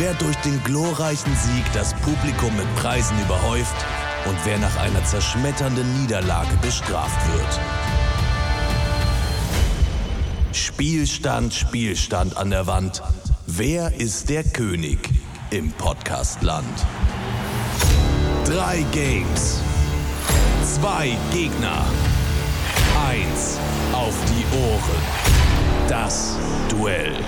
wer durch den glorreichen Sieg das Publikum mit Preisen überhäuft und wer nach einer zerschmetternden Niederlage bestraft wird. Spielstand, Spielstand an der Wand. Wer ist der König im Podcastland? Drei Games. Zwei Gegner. Eins auf die Ohren. Das Duell.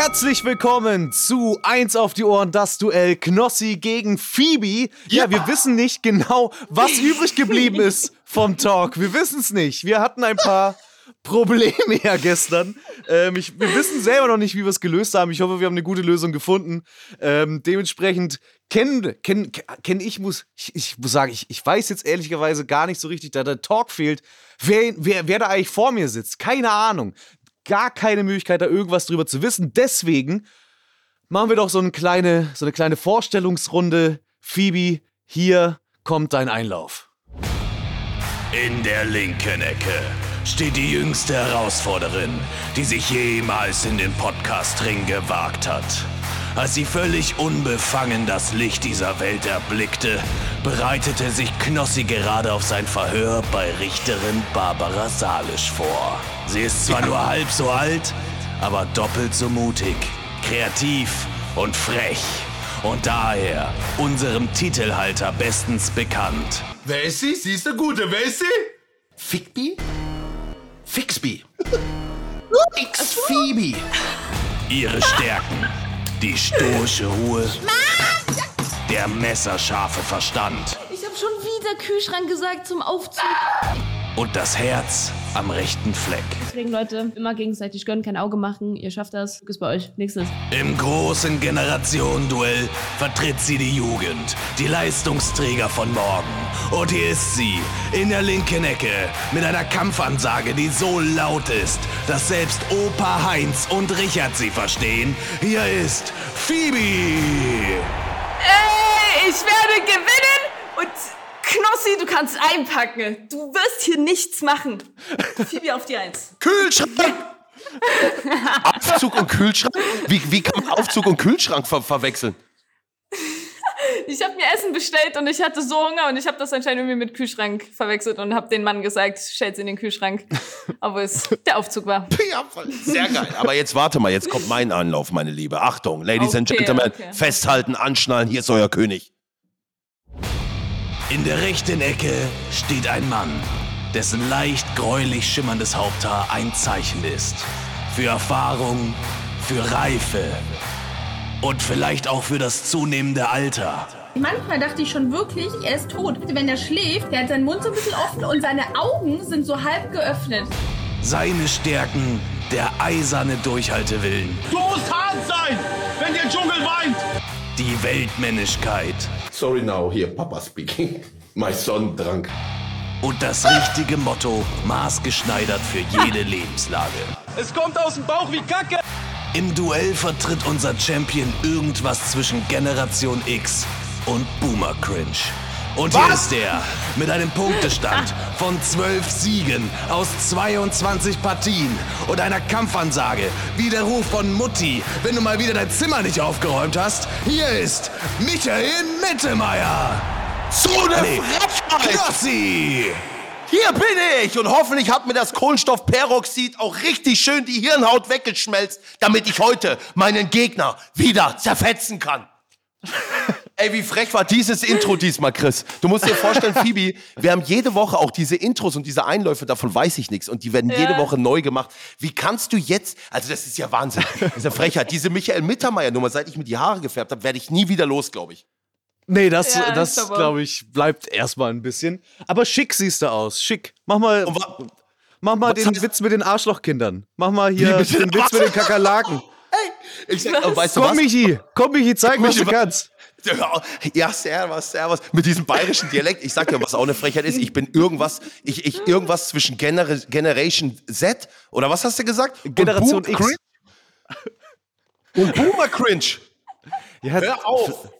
Herzlich willkommen zu Eins auf die Ohren, das Duell Knossi gegen Phoebe. Ja, ja wir wissen nicht genau, was übrig geblieben ist vom Talk. Wir wissen es nicht. Wir hatten ein paar Probleme ja gestern. Ähm, ich, wir wissen selber noch nicht, wie wir es gelöst haben. Ich hoffe, wir haben eine gute Lösung gefunden. Ähm, dementsprechend kenne kenn, kenn ich, muss, ich, ich muss sagen, ich, ich weiß jetzt ehrlicherweise gar nicht so richtig, da der Talk fehlt, wer, wer, wer da eigentlich vor mir sitzt. Keine Ahnung. Gar keine Möglichkeit, da irgendwas drüber zu wissen. Deswegen machen wir doch so eine kleine, so eine kleine Vorstellungsrunde. Phoebe, hier kommt dein Einlauf. In der linken Ecke steht die jüngste Herausforderin, die sich jemals in den Podcast-Ring gewagt hat. Als sie völlig unbefangen das Licht dieser Welt erblickte, bereitete sich Knossi gerade auf sein Verhör bei Richterin Barbara Salisch vor. Sie ist zwar nur halb so alt, aber doppelt so mutig, kreativ und frech. Und daher unserem Titelhalter bestens bekannt. Wer ist sie? Sie ist der Gute. Wer ist sie? Fickby? Fixby. X Phoebe. Ihre Stärken. Die stoische Ruhe. Der messerscharfe Verstand. Ich habe schon wieder Kühlschrank gesagt zum Aufzug und das Herz am rechten Fleck. Deswegen, Leute, immer gegenseitig gönnen, kein Auge machen. Ihr schafft das. Bis bei euch. Nächstes. Im großen Generationenduell vertritt sie die Jugend, die Leistungsträger von morgen. Und hier ist sie, in der linken Ecke, mit einer Kampfansage, die so laut ist, dass selbst Opa Heinz und Richard sie verstehen. Hier ist Phoebe. Ey, ich werde gewinnen und Knossi, du kannst einpacken. Du wirst hier nichts machen. Phoebe auf die Eins. Kühlschrank! Aufzug und Kühlschrank? Wie, wie kann man Aufzug und Kühlschrank ver verwechseln? Ich habe mir Essen bestellt und ich hatte so Hunger und ich habe das anscheinend irgendwie mit Kühlschrank verwechselt und habe den Mann gesagt, stell's in den Kühlschrank. Aber es der Aufzug war. Ja, sehr geil. Aber jetzt warte mal, jetzt kommt mein Anlauf, meine Liebe. Achtung, Ladies okay, and Gentlemen, okay. festhalten, anschnallen, hier ist euer König. In der rechten Ecke steht ein Mann, dessen leicht gräulich schimmerndes Haupthaar ein Zeichen ist. Für Erfahrung, für Reife und vielleicht auch für das zunehmende Alter. Manchmal dachte ich schon wirklich, er ist tot. Wenn er schläft, der hat seinen Mund so ein bisschen offen und seine Augen sind so halb geöffnet. Seine Stärken, der eiserne Durchhaltewillen. Du musst hart sein, wenn der Dschungel weint. Die Weltmännlichkeit Sorry now, here Papa speaking. My son drank. Und das richtige Motto, maßgeschneidert für jede Lebenslage. Es kommt aus dem Bauch wie Kacke. Im Duell vertritt unser Champion irgendwas zwischen Generation X und Boomer Cringe. Und hier ist er mit einem Punktestand von 12 Siegen aus 22 Partien und einer Kampfansage wie der Ruf von Mutti, wenn du mal wieder dein Zimmer nicht aufgeräumt hast. Hier ist Michael Mittelmeier. So eine nee. Hier bin ich und hoffentlich hat mir das Kohlenstoffperoxid auch richtig schön die Hirnhaut weggeschmelzt, damit ich heute meinen Gegner wieder zerfetzen kann. Ey, wie frech war dieses Intro diesmal, Chris? Du musst dir vorstellen, Phoebe, wir haben jede Woche auch diese Intros und diese Einläufe, davon weiß ich nichts. Und die werden ja. jede Woche neu gemacht. Wie kannst du jetzt, also das ist ja Wahnsinn, das ist ja Frechheit. Diese Michael Mittermeier-Nummer, seit ich mir die Haare gefärbt habe, werde ich nie wieder los, glaube ich. Nee, das, ja, das glaube ich, bleibt erstmal ein bisschen. Aber schick siehst du aus. Schick. Mach mal, mach mal den Witz mit den Arschlochkindern. Mach mal hier den Witz mit den Kakerlaken. Ich sag, oh, weißt du Komm, was? Michi, komm, Michi, zeig, was du Michi, kannst. Ja, servus, servus. Mit diesem bayerischen Dialekt. Ich sag dir, was auch eine Frechheit ist. Ich bin irgendwas, ich, ich irgendwas zwischen Gener Generation Z oder was hast du gesagt? Generation Boom- X. Cringe? Und Boomer Cringe. Ja, Hör auf.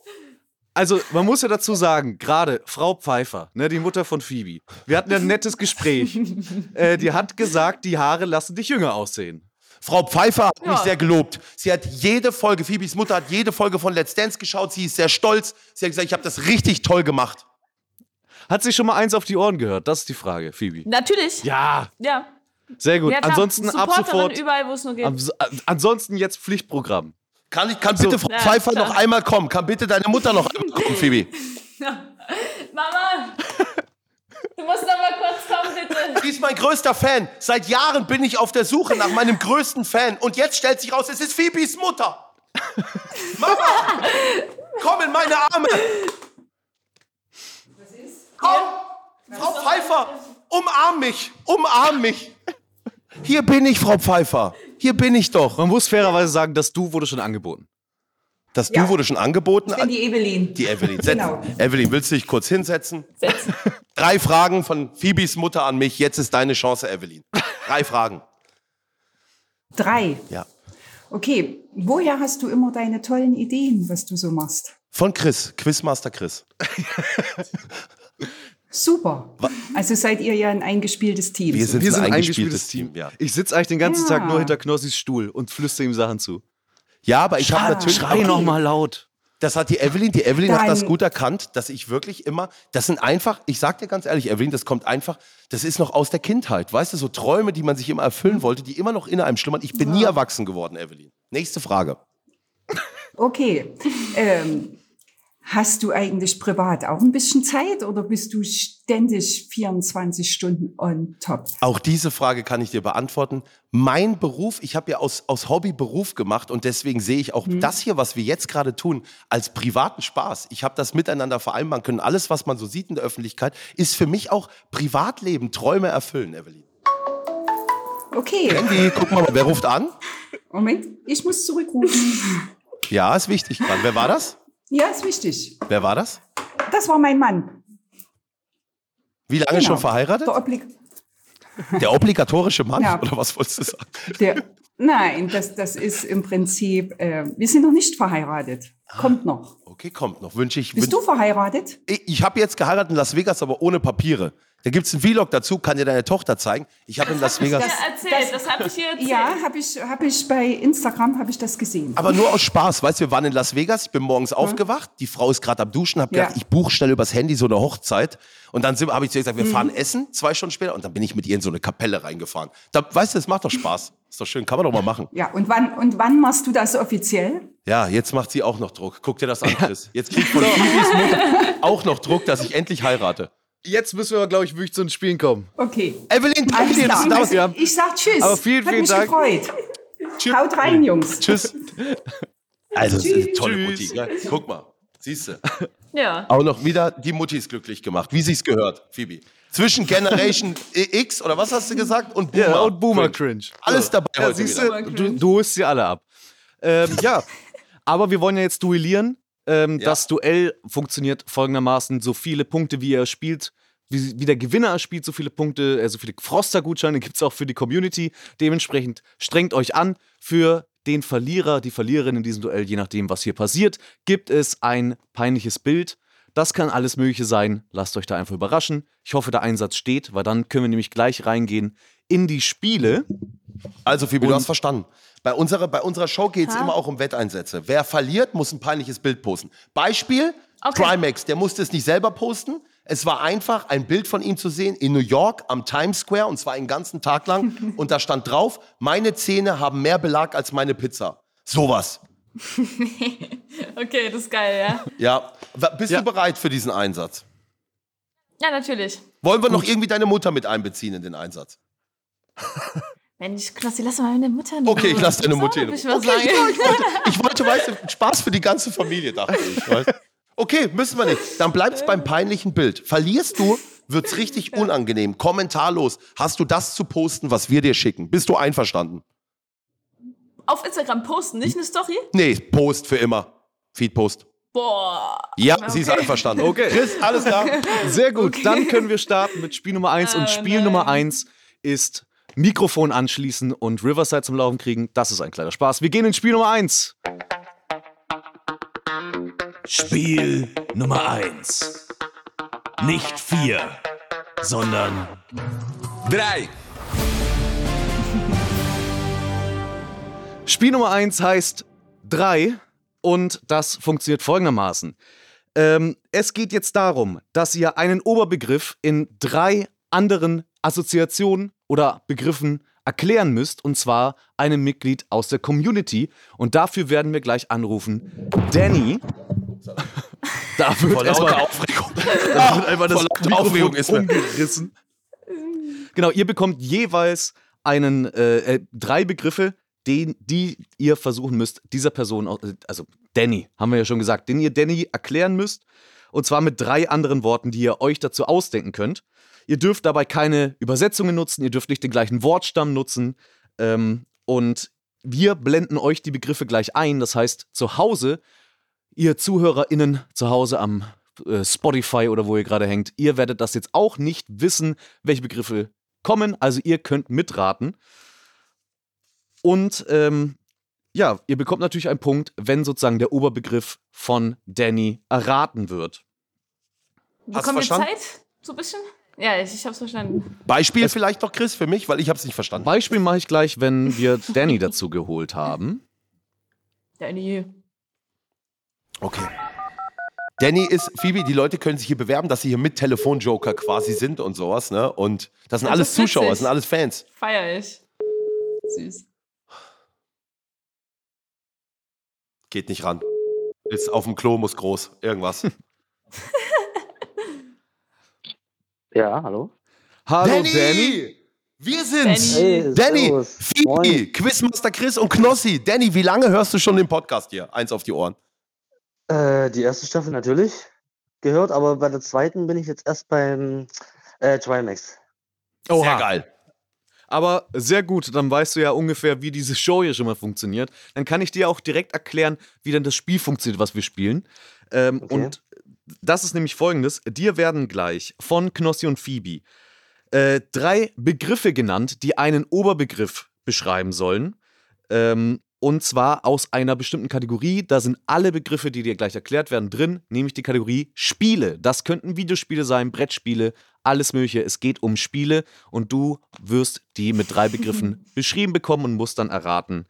Also, man muss ja dazu sagen, gerade Frau Pfeiffer, ne, die Mutter von Phoebe, wir hatten ja ein nettes Gespräch. äh, die hat gesagt, die Haare lassen dich jünger aussehen. Frau Pfeiffer hat mich Ja. sehr gelobt. Sie hat jede Folge, Phoebes Mutter hat jede Folge von Let's Dance geschaut. Sie ist sehr stolz. Sie hat gesagt, ich habe das richtig toll gemacht. Hat sie schon mal eins auf die Ohren gehört? Das ist die Frage, Phoebe. Natürlich. Ja, Ja. sehr gut. ja ansonsten ab sofort. überall, wo es nur geht. Ansonsten jetzt Pflichtprogramm. Kann, ich, kann bitte Frau Ja, Pfeiffer klar. noch einmal kommen? Kann bitte deine Mutter noch einmal kommen, Phoebe? Mama! Du musst noch mal kurz kommen, bitte. Sie ist mein größter Fan. Seit Jahren bin ich auf der Suche nach meinem größten Fan. Und jetzt stellt sich raus, es ist Phoebes Mutter. Mama, komm in meine Arme. Komm, Frau Pfeiffer, umarm mich, umarm mich. Hier bin ich, Frau Pfeiffer. Hier bin ich doch. Man muss fairerweise sagen, das Du wurde schon angeboten. Das Ja. Du wurde schon angeboten. Ich bin die Evelyn. Die Evelyn. Genau. Evelyn, willst du dich kurz hinsetzen? Setzen. Drei Fragen von Phoebes Mutter an mich. Jetzt ist deine Chance, Evelyn. Drei Fragen. Drei. Ja. Okay, woher hast du immer deine tollen Ideen, was du so machst? Von Chris, Quizmaster Chris. Super. Also seid ihr ja ein eingespieltes Team. Wir sind Wir ein sind ein eingespieltes eingespieltes Team, Team. ja. Ich sitze eigentlich den ganzen Ja. Tag nur hinter Knossis Stuhl und flüstere ihm Sachen zu. Ja, aber ich habe natürlich. Schrei noch mal laut. Das hat die Evelyn, die Evelyn hat Dein- das gut erkannt, dass ich wirklich immer, das sind einfach, ich sag dir ganz ehrlich, Evelyn, das kommt einfach, das ist noch aus der Kindheit, weißt du, so Träume, die man sich immer erfüllen wollte, die immer noch in einem schlummern. Ich bin nie erwachsen geworden, Evelyn. Nächste Frage. Okay. Ähm, hast du eigentlich privat auch ein bisschen Zeit oder bist du ständig 24 Stunden on top? Auch diese Frage kann ich dir beantworten. Mein Beruf, ich habe ja aus, aus Hobby Beruf gemacht und deswegen sehe ich auch das hier, was wir jetzt gerade tun, als privaten Spaß. Ich habe das miteinander vereinbaren können. Alles, was man so sieht in der Öffentlichkeit, ist für mich auch Privatleben, Träume erfüllen, Evelyn. Okay. Andy, guck mal, wer ruft an? Moment, ich muss zurückrufen. Ja, ist wichtig dran. Wer war das? Ja, ist wichtig. Wer war das? Das war mein Mann. Wie lange Genau. schon verheiratet? Der Oblig Der obligatorische Mann? Ja. Oder was wolltest du sagen? der, nein, das, das ist im Prinzip, äh, wir sind noch nicht verheiratet. Kommt noch. Okay, kommt noch. Wünsche ich. Bist du verheiratet? Ich, ich habe jetzt geheiratet in Las Vegas, aber ohne Papiere. Da gibt es einen Vlog dazu, kann dir deine Tochter zeigen. Ich habe in Las Vegas. Ja, erzählt, das, habe ich hier erzählt. Ja, habe ich, hab ich bei Instagram habe ich das gesehen. Aber nur aus Spaß, weißt du, wir waren in Las Vegas, ich bin morgens aufgewacht, die Frau ist gerade am Duschen, habe gedacht, Ja. ich buche schnell übers Handy so eine Hochzeit und dann habe ich zu ihr gesagt, wir fahren essen, zwei Stunden später und dann bin ich mit ihr in so eine Kapelle reingefahren. Da, weißt du, das macht doch Spaß. Ist doch schön, kann man doch mal machen. Ja, und wann, und wann machst du das offiziell? Ja, jetzt macht sie auch noch Druck. Guck dir das an, Chris. Jetzt kriegt von Phoebes Mutter auch noch Druck, dass ich endlich heirate. Jetzt müssen wir, glaube ich, wirklich zu den Spielen kommen. Okay. Evelyn, danke dir, dass du da warst. Ja. Ich sag Tschüss. Aber vielen, Hat vielen mich Dank. gefreut. Tschüss. Haut rein, Jungs. Tschüss. Also, das ist eine tolle Tschüss. Mutti. Ne? Guck mal, siehst du. Ja. Auch noch wieder die Muttis glücklich gemacht, wie sich's gehört, Phoebe. Zwischen Generation X oder was hast du gesagt und Boomer. Ja, und Boomer Cringe. Alles dabei Ja, heute siehst wieder. du, du holst sie alle ab. Ähm, ja, aber wir wollen ja jetzt duellieren. Ähm, Ja. Das Duell funktioniert folgendermaßen: so viele Punkte, wie er spielt, wie, wie der Gewinner erspielt, so viele Punkte, äh, so viele Froster-Gutscheine gibt es auch für die Community. Dementsprechend strengt euch an. Für den Verlierer, die Verliererin in diesem Duell, je nachdem, was hier passiert, gibt es ein peinliches Bild. Das kann alles Mögliche sein. Lasst euch da einfach überraschen. Ich hoffe, der Einsatz steht, weil dann können wir nämlich gleich reingehen in die Spiele. Also, Phoebe, du hast verstanden. Bei unserer, bei unserer Show geht es immer auch um Wetteinsätze. Wer verliert, muss ein peinliches Bild posten. Beispiel, Okay. Trimax, der musste es nicht selber posten. Es war einfach, ein Bild von ihm zu sehen in New York am Times Square und zwar einen ganzen Tag lang. und da stand drauf, meine Zähne haben mehr Belag als meine Pizza. Sowas. Okay, das ist geil, ja. Ja. Bist Ja. du bereit für diesen Einsatz? Ja, natürlich. Wollen wir noch irgendwie deine Mutter mit einbeziehen in den Einsatz? Mensch, Knossi, lass mal meine Mutter in Okay, ich lass deine Mutter in hab ich Okay, sagen. ich wollte, ich wollte, weißt du, Spaß für die ganze Familie, dachte ich. Weißt? Okay, müssen wir nicht. Dann bleibt's beim peinlichen Bild. Verlierst du, wird's richtig unangenehm. Kommentarlos. Hast du das zu posten, was wir dir schicken? Bist du einverstanden? Auf Instagram posten, nicht eine Story? Nee, Post für immer. Feed-Post. Boah. Ja, Okay. sie ist einverstanden. Okay. Chris, alles klar. Sehr gut, dann können wir starten mit Spiel Nummer 1. Oh, und Spiel nein. Nummer 1 ist Mikrofon anschließen und Riverside zum Laufen kriegen. Das ist ein kleiner Spaß. Wir gehen in Spiel Nummer 1. Spiel Nummer 1. Nicht 4, sondern Drei. Spiel Nummer 1 heißt 3 und das funktioniert folgendermaßen. Ähm, es geht jetzt darum, dass ihr einen Oberbegriff in drei anderen Assoziationen oder Begriffen erklären müsst, und zwar einem Mitglied aus der Community. Und dafür werden wir gleich anrufen. Danny. da wird erstmal Aufregung. da wird einfach das Aufregung ist umgerissen. Genau, ihr bekommt jeweils einen, äh, äh, drei Begriffe, den, die ihr versuchen müsst, dieser Person, also Danny, haben wir ja schon gesagt, den ihr Danny erklären müsst. Und zwar mit drei anderen Worten, die ihr euch dazu ausdenken könnt. Ihr dürft dabei keine Übersetzungen nutzen, ihr dürft nicht den gleichen Wortstamm nutzen. Ähm, und wir blenden euch die Begriffe gleich ein. Das heißt, zu Hause, ihr ZuhörerInnen zu Hause am äh, Spotify oder wo ihr gerade hängt, ihr werdet das jetzt auch nicht wissen, welche Begriffe kommen. Also ihr könnt mitraten. Und ähm, ja, ihr bekommt natürlich einen Punkt, wenn sozusagen der Oberbegriff von Danny erraten wird. Bekommen wir? Zeit? So ein bisschen? Ja, ich, ich hab's verstanden. Beispiel vielleicht noch, Chris, für mich, weil ich habe es nicht verstanden. Beispiel mache ich gleich, wenn wir Danny dazu geholt haben. Danny. Okay. Danny ist, Phoebe, die Leute können sich hier bewerben, dass sie hier mit Telefonjoker quasi sind und sowas, ne? Und das sind Das alles Zuschauer, das sind alles Fans. Feier ich. Süß. Geht nicht ran. Ist auf dem Klo, muss groß. Irgendwas. Ja, hallo. Hallo Danny. Wir sind's! Danny. Hey, Danny, Moin. Quizmaster Chris und Knossi. Danny, wie lange hörst du schon den Podcast hier? Eins auf die Ohren. Äh, die erste Staffel natürlich gehört, aber bei der zweiten bin ich jetzt erst beim äh, Trimax. Sehr geil. Aber sehr gut, dann weißt du ja ungefähr, wie diese Show hier schon mal funktioniert. Dann kann ich dir auch direkt erklären, wie denn das Spiel funktioniert, was wir spielen. Ähm, Okay. Und das ist nämlich folgendes: Dir werden gleich von Knossi und Phoebe äh, drei Begriffe genannt, die einen Oberbegriff beschreiben sollen. Ähm, und zwar aus einer bestimmten Kategorie. Da sind alle Begriffe, die dir gleich erklärt werden, drin, nämlich die Kategorie Spiele. Das könnten Videospiele sein, Brettspiele, alles Mögliche. Es geht um Spiele und du wirst die mit drei Begriffen beschrieben bekommen und musst dann erraten,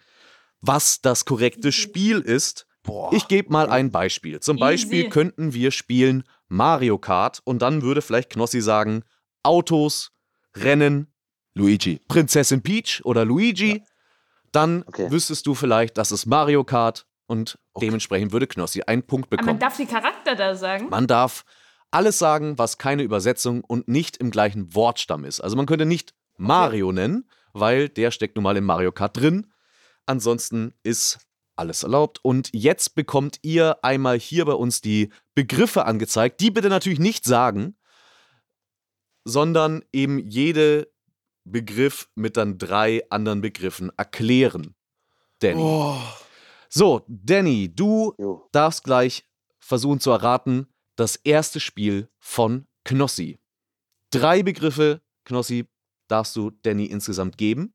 was das korrekte Spiel ist. Boah. Ich gebe mal ein Beispiel. Zum Easy. Beispiel könnten wir spielen Mario Kart und dann würde vielleicht Knossi sagen Autos, Rennen, Luigi. Prinzessin Peach oder Luigi. Dann Okay. wüsstest du vielleicht, das ist Mario Kart und dementsprechend würde Knossi einen Punkt Aber man bekommen. darf die Charakter da sagen. Man darf alles sagen, was keine Übersetzung und nicht im gleichen Wortstamm ist. Also man könnte nicht Mario nennen, weil der steckt nun mal in Mario Kart drin. Ansonsten ist alles erlaubt. Und jetzt bekommt ihr einmal hier bei uns die Begriffe angezeigt. Die bitte natürlich nicht sagen, sondern eben jede Begriff mit dann drei anderen Begriffen erklären. Danny. Oh. So, Danny, du Jo. darfst gleich versuchen zu erraten, das erste Spiel von Knossi. Drei Begriffe, Knossi, darfst du Danny insgesamt geben.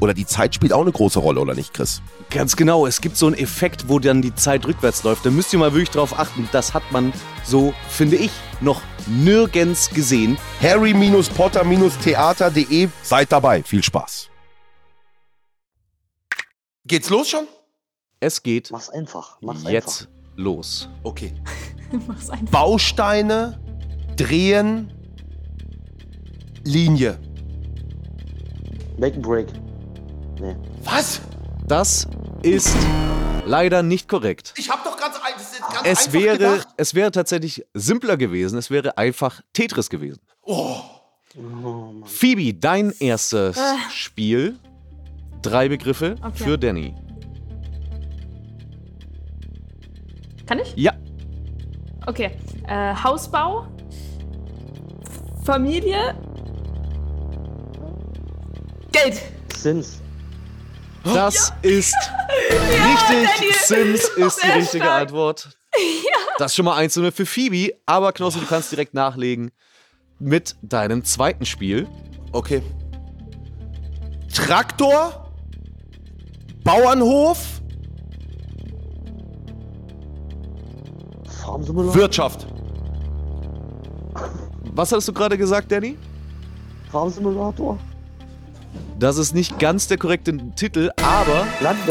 oder die Zeit spielt auch eine große Rolle, oder nicht, Chris? Ganz genau, es gibt so einen Effekt, wo dann die Zeit rückwärts läuft. Da müsst ihr mal wirklich drauf achten. Das hat man so, finde ich, noch nirgends gesehen. harry-potter-theater.de. Seid dabei. Viel Spaß. Geht's los schon? Es geht Mach's einfach. Mach's jetzt los. Okay. Mach's einfach. Bausteine, drehen, Linie. einfach. Make and break. Nee. Was? Das ist leider nicht korrekt. Ich hab doch ganz, ganz Es einfach wäre, gedacht. es wäre tatsächlich simpler gewesen. Es wäre einfach Tetris gewesen. Oh, Phoebe, dein erstes Spiel. Drei Begriffe Okay. für Danny. Kann ich? Ja, Okay. Äh, Hausbau. Familie. Geld. Sims. Das ist richtig. Sims ist die richtige stark. Antwort. Das ist schon mal 1 zu 0 für Phoebe. Aber Knossi, du kannst direkt nachlegen mit deinem zweiten Spiel. okay. Traktor, Bauernhof, Farmsimulator. Wirtschaft. Was hast du gerade gesagt, Danny? Farmsimulator. Das ist nicht ganz der korrekte Titel, aber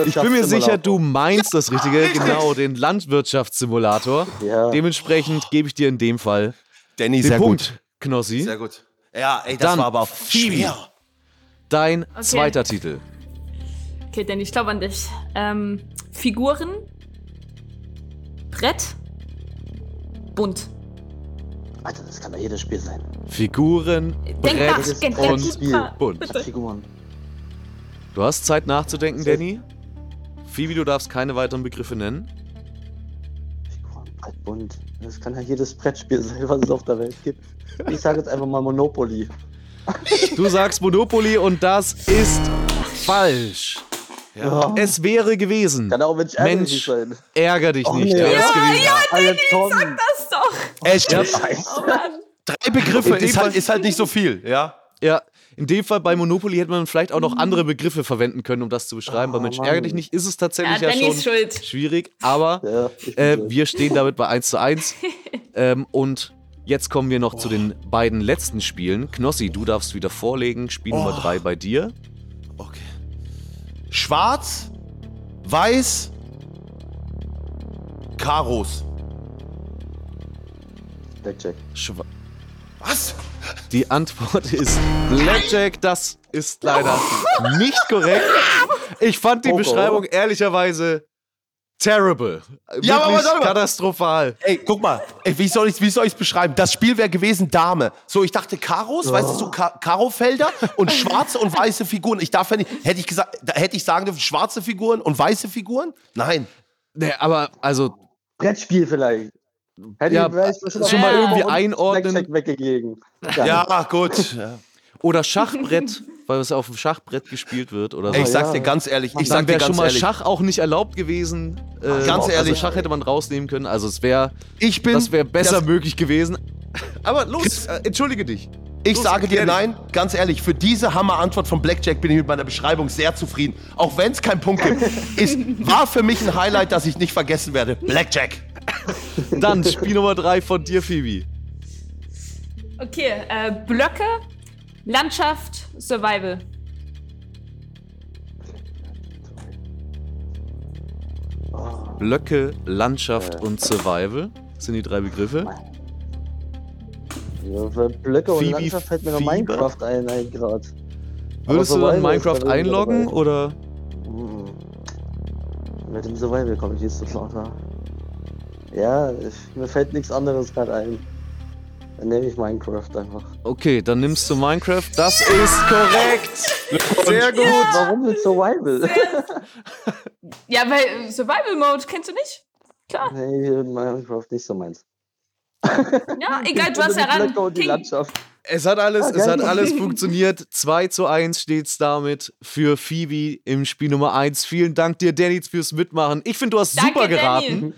ich bin mir sicher, du meinst das Richtige. Genau, den Landwirtschaftssimulator. Ja. Dementsprechend gebe ich dir in dem Fall Danny, den sehr Punkt, gut. Knossi. Sehr gut. Ja, ey, das Dann war aber schwer. Dein zweiter Titel. Okay, Danny, ich glaube an dich. Ähm, Figuren. Brett. Bunt. Alter, das kann doch jedes Spiel sein. Figuren, Denk nach, Brett denk und nach. Spiel. bunt. Figuren. Du hast Zeit nachzudenken, Sehr- Danny. Phoebe, du darfst keine weiteren Begriffe nennen. Figuren, Brett, bunt. Das kann ja jedes Brettspiel sein, was es auf der Welt gibt. Ich sage jetzt einfach mal Monopoly. Du sagst Monopoly und das ist falsch. Ja. Es wäre gewesen. Kann auch Mensch ärgerlich Mensch, sein. ärger dich Oh, nicht. nee. wäre es Ja, gewesen. Alter, komm. Echt? Scheiße. Drei Begriffe ist halt, ist halt nicht so viel, ja? Ja, in dem Fall bei Monopoly hätte man vielleicht auch noch andere Begriffe verwenden können, um das zu beschreiben. Oh, bei Mensch, Mann. ärger dich nicht, ist es tatsächlich Ja, ja, schon schuld. schwierig. Aber Ja, äh, wir stehen damit bei 1 zu 1. ähm, und jetzt kommen wir noch zu den beiden letzten Spielen. Knossi, du darfst wieder vorlegen. Spiel Nummer 3 bei dir. Okay. Schwarz, weiß, Karos. Blackjack. Schwa Was? Die Antwort ist Blackjack. Das ist leider nicht korrekt. Ich fand die Poker, Beschreibung ehrlicherweise terrible. Ja, aber warte mal. katastrophal. Ey, guck mal, ey, wie soll ich ich's beschreiben? Das Spiel wäre gewesen Dame. So, ich dachte Karos, weißt du, so Ka Karofelder und schwarze und weiße Figuren. Ich darf ja nicht, hätte ich gesagt, da hätte ich sagen dürfen, schwarze Figuren und weiße Figuren? Nein. Nee, aber also Brettspiel vielleicht. Hätte Ja, ich schon auch mal irgendwie einordnen. Blackjack weggegeben. Ja, gut. Ja. oder Schachbrett, weil es auf dem Schachbrett gespielt wird oder so. Ey, ich sag's ja. dir ganz ehrlich, ich sag dir wäre schon ganz mal ehrlich, Schach auch nicht erlaubt gewesen. Äh, Ganz ehrlich. Also Schach hätte man rausnehmen können. Also es wäre, ich bin, das wäre besser das- möglich gewesen. Aber los, äh, entschuldige dich. Ich Los, sage dir nein, ganz ehrlich, für diese Hammerantwort von Blackjack bin ich mit meiner Beschreibung sehr zufrieden. Auch wenn es keinen Punkt gibt. ist, war für mich ein Highlight, das ich nicht vergessen werde. Blackjack. Dann Spiel Nummer 3 von dir, Phoebe. Okay, äh, Blöcke. Landschaft. Survival. Blöcke, Landschaft und Survival. sind die drei Begriffe. Ja, Blöcke und Phoebe Landschaft fällt mir noch Fieber? Minecraft ein, ein gerade. Würdest du in Minecraft einloggen dabei. oder? Hm. Mit dem Survival komme ich nicht so klar. Ja, ich, mir fällt nichts anderes gerade ein. Dann nehme ich Minecraft einfach. Okay, dann nimmst du Minecraft. Das ist korrekt. Sehr gut. Warum mit Survival? Ja, weil Survival Mode kennst du nicht? Klar. nee, Minecraft nicht so meins. Ja, egal, du hast ja die ran. Die King. Landschaft. Es hat alles, Ah, es hat alles funktioniert. 2 zu 1 steht's damit für Phoebe im Spiel Nummer 1. Vielen Dank dir, Danny, fürs Mitmachen. Ich finde, du hast Danke, super geraten.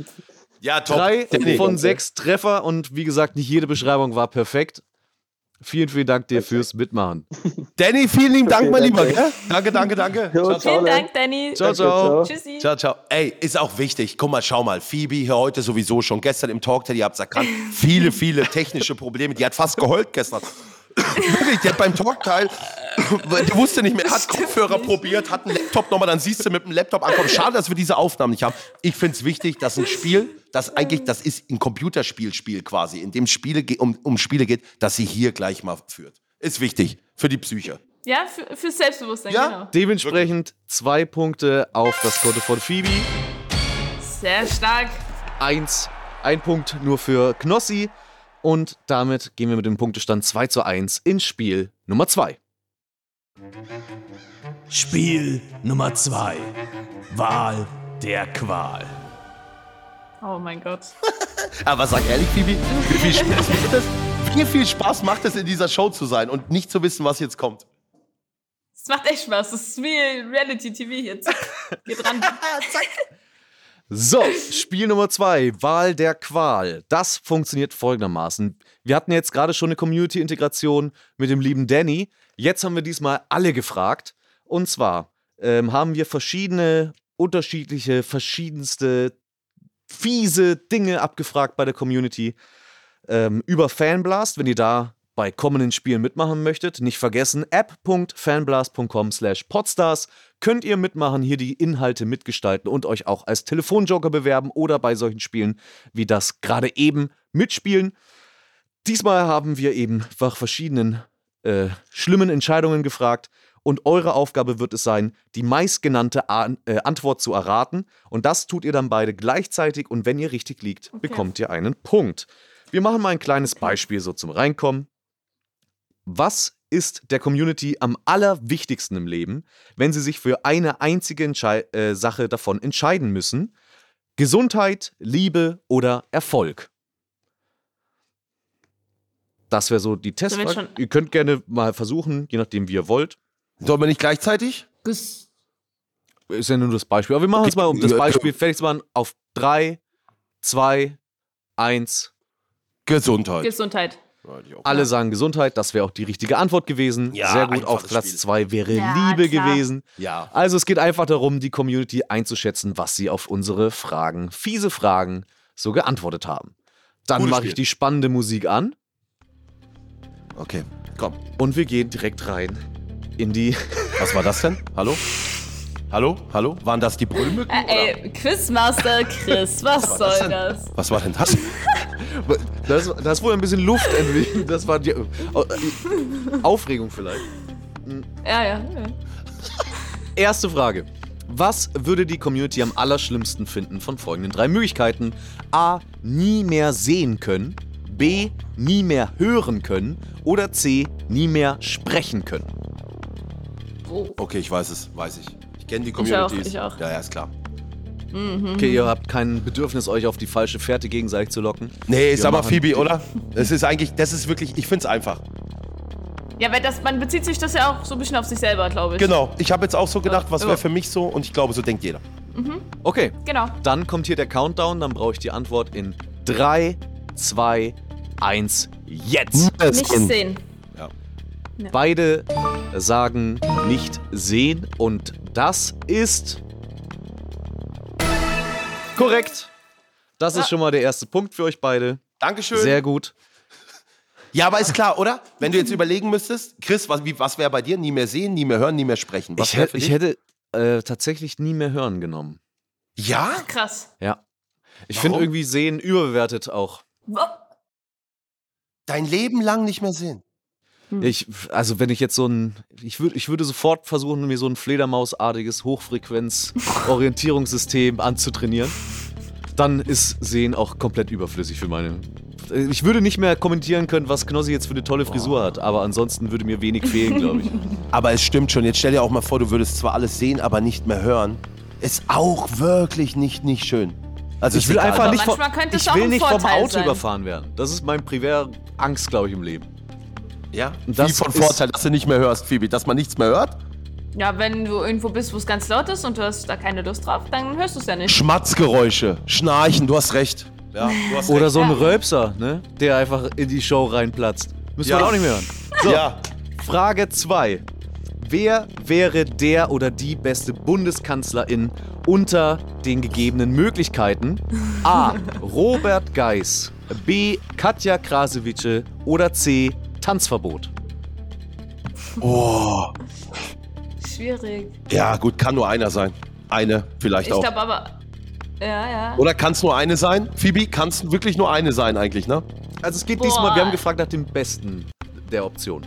Ja, top. Drei Danny. von sechs Treffer und wie gesagt, nicht jede Beschreibung war perfekt. Vielen, vielen Dank dir fürs Mitmachen. Danny, vielen lieben Dank, Okay, mein Lieber. danke. Danke, danke, danke. Jo, Ciao, ciao. Vielen ne? Dank, Danny. Ciao, ciao. Tschüssi. Ciao, ciao. Ey, ist auch wichtig. Guck mal, schau mal. Phoebe hier heute sowieso schon gestern im Talk, ihr habt es erkannt, viele, viele technische Probleme. Die hat fast geheult gestern. Wirklich, die hat beim Talkteil, die wusste nicht mehr, hat Kopfhörer probiert, hat einen Laptop nochmal, dann siehst du mit dem Laptop ankommen. Schade, dass wir diese Aufnahmen nicht haben. Ich finde es wichtig, dass ein Spiel, das eigentlich, das ist ein Computerspielspiel quasi, in dem Spiele um, um Spiele geht, dass sie hier gleich mal führt. Ist wichtig für die Psyche. Ja, für, fürs Selbstbewusstsein, Ja. genau. Dementsprechend zwei Punkte auf das Konto von Phoebe. Sehr stark. Eins, ein Punkt nur für Knossi. Und damit gehen wir mit dem Punktestand 2 zu 1 ins Spiel Nummer 2. Spiel Nummer 2. Wahl der Qual. Oh mein Gott. Aber sag ehrlich, Phoebe, wie viel Spaß macht es? Wie viel Spaß macht es, in dieser Show zu sein und nicht zu wissen, was jetzt kommt? Es macht echt Spaß. Das ist wie Reality TV jetzt. Geht ran. So, Spiel Nummer 2, Wahl der Qual. Das funktioniert folgendermaßen. Wir hatten jetzt gerade schon eine Community-Integration mit dem lieben Danny. Jetzt haben wir diesmal alle gefragt. Und zwar ähm, haben wir verschiedene, unterschiedliche, verschiedenste, fiese Dinge abgefragt bei der Community ähm, über Fanblast. Wenn ihr da bei kommenden Spielen mitmachen möchtet, nicht vergessen, app.fanblast.com slash podstars könnt ihr mitmachen, hier die Inhalte mitgestalten und euch auch als Telefonjoker bewerben oder bei solchen Spielen wie das gerade eben mitspielen. Diesmal haben wir eben nach verschiedenen äh, schlimmen Entscheidungen gefragt und eure Aufgabe wird es sein, die meistgenannte An äh, Antwort zu erraten und das tut ihr dann beide gleichzeitig und wenn ihr richtig liegt, bekommt ihr einen Punkt. Wir machen mal ein kleines Beispiel so zum Reinkommen. Was ist der Community am allerwichtigsten im Leben, wenn sie sich für eine einzige Entschei äh, Sache davon entscheiden müssen? Gesundheit, Liebe oder Erfolg? Das wäre so die Testfrage. Ihr könnt gerne mal versuchen, je nachdem, wie ihr wollt. Sollen wir nicht gleichzeitig? Gus. Ist ja nur das Beispiel. Aber wir machen es mal, um das Beispiel fertig zu machen, auf 3, 2, 1. Gesundheit. Gesundheit. Alle sagen Gesundheit, das wäre auch die richtige Antwort gewesen. Ja, Sehr gut. Auf Platz Spiel. 2 wäre Ja, Liebe klar. gewesen. Ja. Also es geht einfach darum, die Community einzuschätzen, was sie auf unsere Fragen, fiese Fragen, so geantwortet haben. Dann mache ich die spannende Musik an Okay, komm. und wir gehen direkt rein in die. Was war das denn? Hallo? Hallo? Hallo? Waren das die Brüllmücken? Äh, ey, Quizmaster Chris, was war soll das denn? das? Was war denn das? Das, das wurde ein bisschen Luft entwichen. Das war die äh, Aufregung vielleicht. Ja, ja. ja. Erste Frage. Was würde die Community am allerschlimmsten finden von folgenden drei Möglichkeiten? A. Nie mehr sehen können. B. Nie mehr hören können. Oder C. Nie mehr sprechen können. Okay, ich weiß es, weiß ich. Ich kenne die auch, Communities. ich auch. Ja, ja, ist klar. Okay, ihr habt kein Bedürfnis, euch auf die falsche Fährte gegenseitig zu locken. Nee, Wir sag mal Phoebe, oder? Das ist eigentlich, das ist wirklich, ich find's einfach. Ja, weil das, man bezieht sich das ja auch so ein bisschen auf sich selber, glaube ich. Genau. Ich habe jetzt auch so gedacht, was Ja. wäre für mich so und ich glaube, so denkt jeder. Okay, Genau. dann kommt hier der Countdown. Dann brauche ich die Antwort in 3, 2, 1, jetzt. Nicht sehen. Beide sagen nicht sehen und das ist korrekt. Das ist schon mal der erste Punkt für euch beide. Dankeschön. Sehr gut. ja, aber ist klar, oder? Wenn du jetzt überlegen müsstest, Chris, was, wie- was wäre bei dir? Nie mehr sehen, nie mehr hören, nie mehr sprechen. Was Ich, wär hätt, für ich hätte äh, tatsächlich nie mehr hören genommen. Ja? Krass. Ja. Ich finde irgendwie Sehen überbewertet auch. Dein Leben lang nicht mehr sehen. Ich, also wenn ich jetzt so ein, ich würde, ich würde sofort versuchen, mir so ein Fledermausartiges Hochfrequenz-Orientierungssystem anzutrainieren. Dann ist Sehen auch komplett überflüssig für meine. Ich würde nicht mehr kommentieren können, was Knossi jetzt für eine tolle Frisur hat, aber ansonsten würde mir wenig fehlen, glaube ich. Aber es stimmt schon. Jetzt stell dir auch mal vor, du würdest zwar alles sehen, aber nicht mehr hören. Ist auch wirklich nicht, nicht schön. Also Ich will egal. einfach Aber nicht, vom, ich will nicht vom Auto sein. überfahren werden. Das ist mein primär Angst, glaube ich, im Leben. Ja? Und Wie das von Vorteil, dass du nicht mehr hörst, Phoebe. Dass man nichts mehr hört? Ja, wenn du irgendwo bist, wo es ganz laut ist und du hast da keine Lust drauf, dann hörst du es ja nicht. Schmatzgeräusche, Schnarchen, du hast recht. Ja, du hast Oder recht. so ein Ja. Rölpser, ne? der einfach in die Show reinplatzt. Müssen Ja. wir auch nicht mehr hören. So, Ja. Frage 2. Wer wäre der oder die beste Bundeskanzlerin unter den gegebenen Möglichkeiten? A. Robert Geis. B. Katja Krasewitsche. Oder C. Tanzverbot. Oh. Schwierig. Ja, gut, kann nur einer sein. Eine, vielleicht Ich auch. glaube aber. Ja, ja. Oder kann es nur eine sein? Phoebe, kann es wirklich nur eine sein eigentlich, ne? Also es geht Boah. diesmal, wir haben gefragt nach dem besten der Option.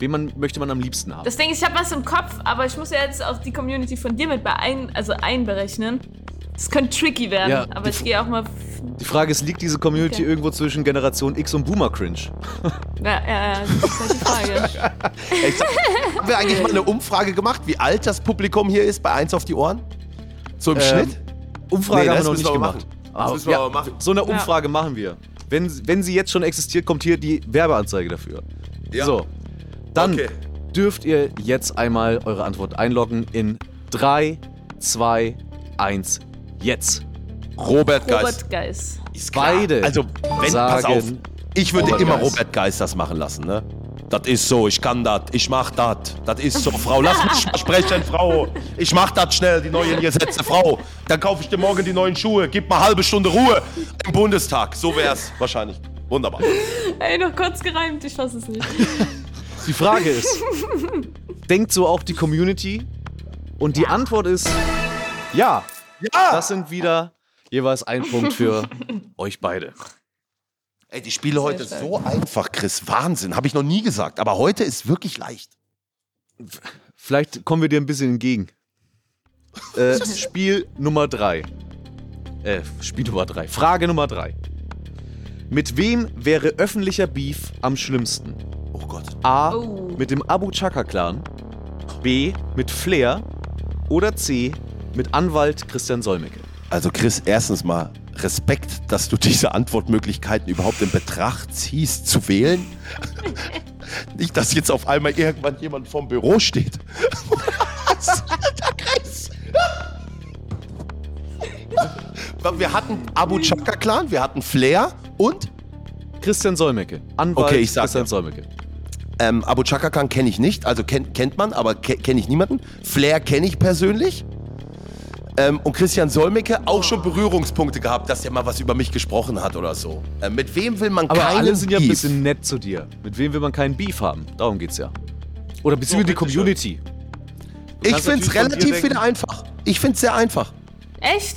Wen man, möchte man am liebsten haben? Das Ding ist, ich habe was im Kopf, aber ich muss ja jetzt auch die Community von dir mit bei ein, also einberechnen. Das könnte tricky werden, Ja, aber die ich gehe auch mal. Die Frage ist, liegt diese Community Okay. irgendwo zwischen Generation X und Boomer Cringe? Ja, ja, ja, das ist halt die Frage. Haben wir eigentlich mal eine Umfrage gemacht, wie alt das Publikum hier ist bei Eins auf die Ohren? So im Ähm, Schnitt? Umfrage Nee, haben wir noch nicht wir gemacht. machen. Das müssen wir aber machen. So eine Umfrage machen wir. Wenn, wenn sie jetzt schon existiert, kommt hier die Werbeanzeige dafür. Ja. So, dann Okay. dürft ihr jetzt einmal eure Antwort einloggen in 3, 2, 1, jetzt. Robert Geis. Robert Geis. Ist klar. Beide Also, wenn, pass auf. Ich würde Robert immer Geis. Robert Geis das machen lassen, ne? Das ist so, ich kann das, ich mach das. Das ist so, Frau, lass mich sprechen, Frau. Ich mach das schnell, die neuen Gesetze, Frau. Dann kaufe ich dir morgen die neuen Schuhe. Gib mal halbe Stunde Ruhe im Bundestag. So wär's wahrscheinlich. Wunderbar. Ey, noch kurz gereimt, ich fass es nicht. Die Frage ist, denkt so auch die Community? Und die Antwort ist ja. Ja! Das sind wieder jeweils ein Punkt für euch beide. Ey, die Spiele heute stark. so einfach, Chris. Wahnsinn. Habe ich noch nie gesagt. Aber heute ist wirklich leicht. Vielleicht kommen wir dir ein bisschen entgegen. Äh, Spiel Nummer 3. Äh, Spiel Nummer 3. Frage Nummer 3. Mit wem wäre öffentlicher Beef am schlimmsten? Oh Gott. A. Oh. Mit dem Abu Chaka Clan. B. Mit Flair. Oder C. Mit Anwalt Christian Solmecke. Also Chris, erstens mal Respekt, dass du diese Antwortmöglichkeiten überhaupt in Betracht ziehst zu wählen. Nicht, dass jetzt auf einmal irgendwann jemand vorm Büro steht. Der Chris. Wir hatten Abu Chaka Clan, wir hatten Flair und Christian Solmecke. Anwalt Okay, ich sag Christian ja. Solmecke. ähm, Abu Chaka Clan kenne ich nicht, also kennt, kennt man, aber ke kenne ich niemanden. Flair kenne ich persönlich. Ähm, und Christian Solmecke auch schon Berührungspunkte gehabt, dass er mal was über mich gesprochen hat oder so. Ähm, mit wem will man Aber keinen alle sind ja ein Beef? bisschen nett zu dir. Mit wem will man keinen Beef haben? Darum geht's ja. Oder beziehungsweise die. Community. Ich kannst finde es natürlich von dir relativ denken- wieder einfach. Ich finde es sehr einfach. Echt?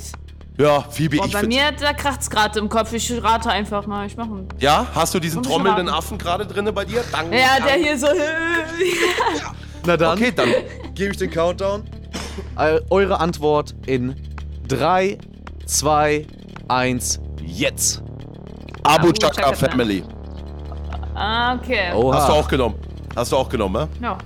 Ja, Phoebe, Boah, ich bei find's- mir, da kracht's gerade im Kopf. Ich rate einfach mal. Ich mache einen. Ja, hast du diesen ich trommelnden raten. Affen gerade drinne bei dir? Dang, Ja, der hier so. Na dann, Okay, dann. gebe ich den Countdown. Äh, eure Antwort in 3, 2, 1, jetzt. Abu Chaka Family. Ah, okay. Oha. Hast du auch genommen. Hast du auch genommen, ne? Ja.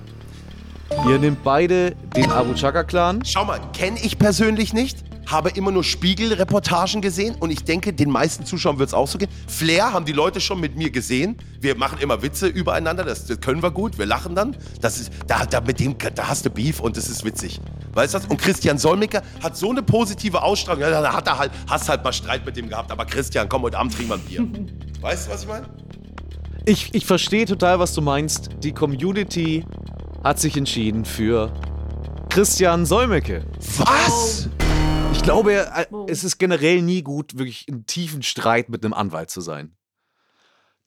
Ihr nehmt beide den Abu Chaka Clan. Schau mal, kenne ich persönlich nicht. Habe immer nur Spiegel-Reportagen gesehen und ich denke, den meisten Zuschauern wird es auch so gehen. Flair haben die Leute schon mit mir gesehen. Wir machen immer Witze übereinander, das, das können wir gut, wir lachen dann. Das ist, da, da, mit dem, da hast du Beef und das ist witzig. Weißt du das? Und Christian Solmecke hat so eine positive Ausstrahlung. Ja, da hat er halt, hast halt mal Streit mit dem gehabt. Aber Christian, komm, heute Abend trinken wir ein Bier. weißt du, was ich meine? Ich, ich verstehe total, was du meinst. Die Community hat sich entschieden für Christian Solmecke. Was? Ich glaube, äh, Wow. es ist generell nie gut, wirklich in tiefen Streit mit einem Anwalt zu sein.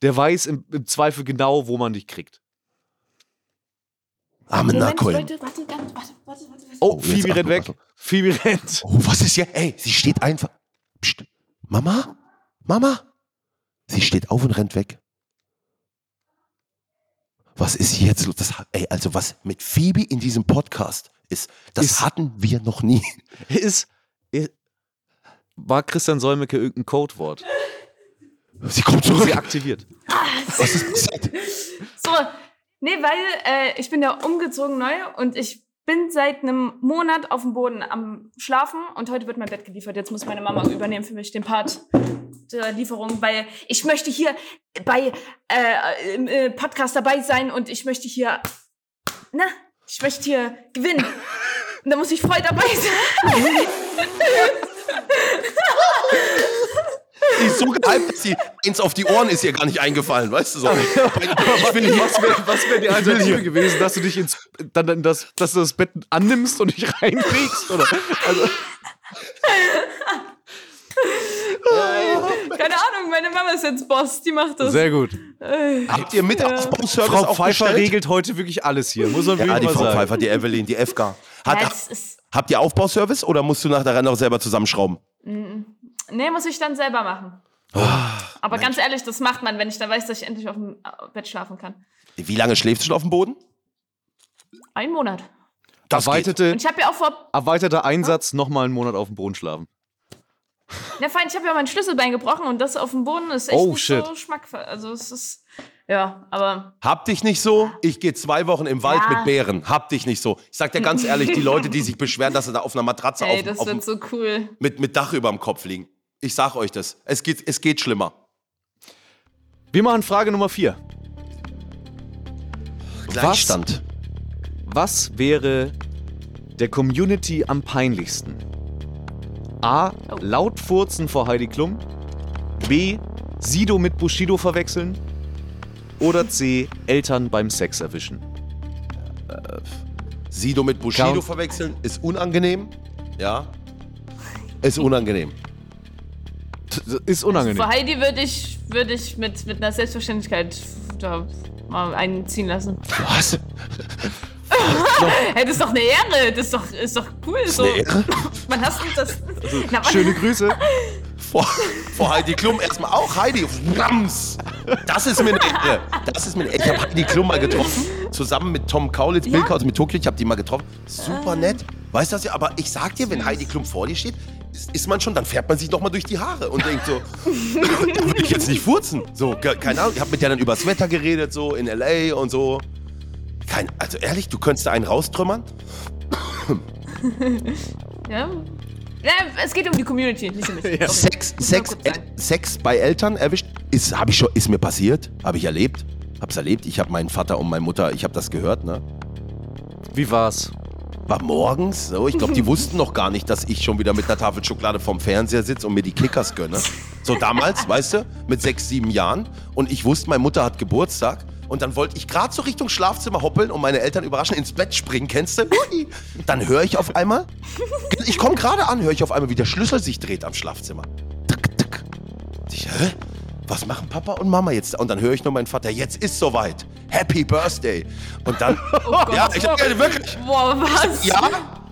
Der weiß im, im Zweifel genau, wo man dich kriegt. Arme Moment, Nakoin. Leute, warte, warte, warte, warte. Oh, jetzt Phoebe rennt weg. Phoebe rennt. Oh, was ist hier? Ey, sie steht einfach. Psst. Mama? Mama? Sie steht auf und rennt weg. Was ist jetzt los? Das, ey, also was mit Phoebe in diesem Podcast ist, das Ist- hatten wir noch nie. Ist, war Christian Solmecke irgendein Codewort? Sie kommt zurück. Sie aktiviert. Was ist passiert? So, nee, weil äh, ich bin ja umgezogen neu und ich bin seit einem Monat auf dem Boden am Schlafen und heute wird mein Bett geliefert. Jetzt muss meine Mama übernehmen für mich den Part der Lieferung, weil ich möchte hier bei äh, im äh, Podcast dabei sein und ich möchte hier, na, ich möchte hier gewinnen. Und da muss ich voll dabei sein. Die ist so gehypt, dass sie eins auf die Ohren ist ihr gar nicht eingefallen, weißt du so. Ich bin hier, Was wäre was wär die Alternative gewesen, dass du dich ins, dann, dann das, dass du das Bett annimmst und dich reinkriegst? Oder? Also, Keine Ahnung, meine Mama ist jetzt Boss, die macht das. sehr gut. Habt ihr mit Aufbauservice Frau Pfeiffer regelt heute wirklich alles hier, muss man Ja, wirklich die mal Frau sagen. Pfeiffer, die Evelyn, die FK. Hat, Ja, das ist, habt ihr Aufbauservice oder musst du nachher noch selber zusammenschrauben? nee, muss ich dann selber machen. Aber ganz ehrlich, das macht man, wenn ich dann weiß, dass ich endlich auf dem äh, Bett schlafen kann. Wie lange schläfst du schon auf dem Boden? Ein Monat. Das Erweiterte, Und ich habe ja auch vor, erweiterter Einsatz, nochmal einen Monat auf dem Boden schlafen. ja, fein, ich habe ja mein Schlüsselbein gebrochen und das auf dem Boden ist echt Oh, nicht shit. so schmackvoll. Also es ist, ja, aber Hab dich nicht so. Ich gehe zwei Wochen im Wald Ja. mit Bären. Hab dich nicht so. Ich sag dir ganz ehrlich, die Leute, die sich beschweren, dass sie da auf einer Matratze ey, auf, das auf, wird so cool. mit, mit Dach über dem Kopf liegen. Ich sag euch das. Es geht, es geht schlimmer. Wir machen Frage Nummer vier. Gleichstand. Was wäre der Community am peinlichsten? A. Laut furzen vor Heidi Klum. B. Sido mit Bushido verwechseln. Oder C. Eltern beim Sex erwischen. Sido mit Bushido Count. verwechseln ist unangenehm. Ja. Ist unangenehm. Ist unangenehm. Vor Heidi würde ich, würde ich mit, mit einer Selbstverständlichkeit da mal einziehen lassen. Was? Hey, das ist doch eine Ehre. Das ist doch, ist doch cool. so. eine Ehre? Man hast das. Na, man, Schöne Grüße. Vor, vor Heidi Klum erstmal auch Heidi. Rams. Das ist mir eine. Das ist mir eine. Ich habe Heidi Klum mal getroffen, zusammen mit Tom Kaulitz, Bill Kaulitz mit Tokio. Ich habe die mal getroffen. Super nett. Weißt du das ja? Aber ich sag dir, wenn Heidi Klum vor dir steht, ist, man schon, dann fährt man sich noch mal durch die Haare und denkt so, da würde ich jetzt nicht furzen. So, keine Ahnung. Ich habe mit der dann übers Wetter geredet, so in L.A. und so. Kein, also ehrlich, du könntest da einen raustrümmern? ja. Ja, es geht um die Community, nicht um mich. Sorry. Sex, Sex, äh. Sex bei Eltern erwischt, ist, hab ich schon, ist mir passiert, habe ich erlebt, hab's erlebt. Ich habe meinen Vater und meine Mutter, ich habe das gehört, ne? Wie war's? War morgens, so, ich glaube, die wussten noch gar nicht, dass ich schon wieder mit einer Tafel Schokolade vorm Fernseher sitze und mir die Kickers gönne. So damals, weißt du, mit sechs, sieben Jahren. Und ich wusste, meine Mutter hat Geburtstag. Und dann wollte ich gerade so Richtung Schlafzimmer hoppeln und meine Eltern überraschen ins Bett springen, kennst du? Hui. Dann höre ich auf einmal, ich komme gerade an, höre ich auf einmal, wie der Schlüssel sich dreht am Schlafzimmer. Tick, tick. Ich, hä? Was machen Papa und Mama jetzt? Und dann höre ich nur meinen Vater, jetzt ist soweit. Happy Birthday. Und dann, ja, ich, ja, wirklich. Boah, was? Ja,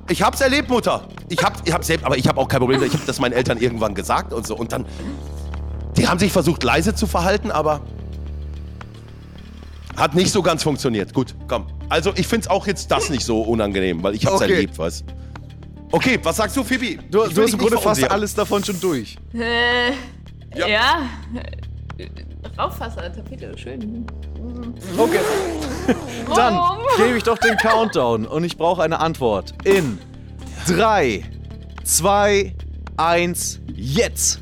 ich hab's erlebt, Mutter. Ich hab, ich hab selbst, aber ich habe auch kein Problem. Ich habe das meinen Eltern irgendwann gesagt und so. Und dann, die haben sich versucht leise zu verhalten, aber hat nicht so ganz funktioniert. Gut, komm. Also ich find's auch jetzt das nicht so unangenehm, weil ich hab's Okay. erlebt, was. Okay, was sagst du, Phoebe? Du, Ich du hast im Grunde fast alles davon schon durch. Äh, Ja. ja. Rauchwasser, Tapete, schön. Okay. Dann gebe ich doch den Countdown und ich brauche eine Antwort. In 3, 2, 1, jetzt!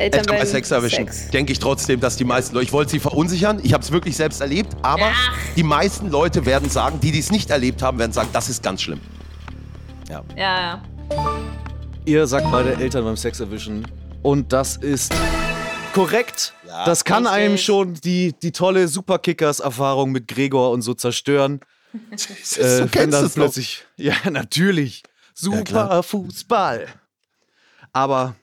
Eltern bei beim Sex erwischen. Denke ich trotzdem, dass die meisten Leute, ich wollte sie verunsichern, ich habe es wirklich selbst erlebt, aber die meisten Leute werden sagen, die, die es nicht erlebt haben, werden sagen, das ist ganz schlimm. Ja, ja. Ihr sagt beide Eltern beim Sex erwischen und das ist korrekt. Ja, das kann richtig. einem schon die, die tolle Superkickers-Erfahrung mit Gregor und so zerstören. du Äh, wenn kennst dann es noch. plötzlich. Ja, natürlich. Super klar. Fußball. Aber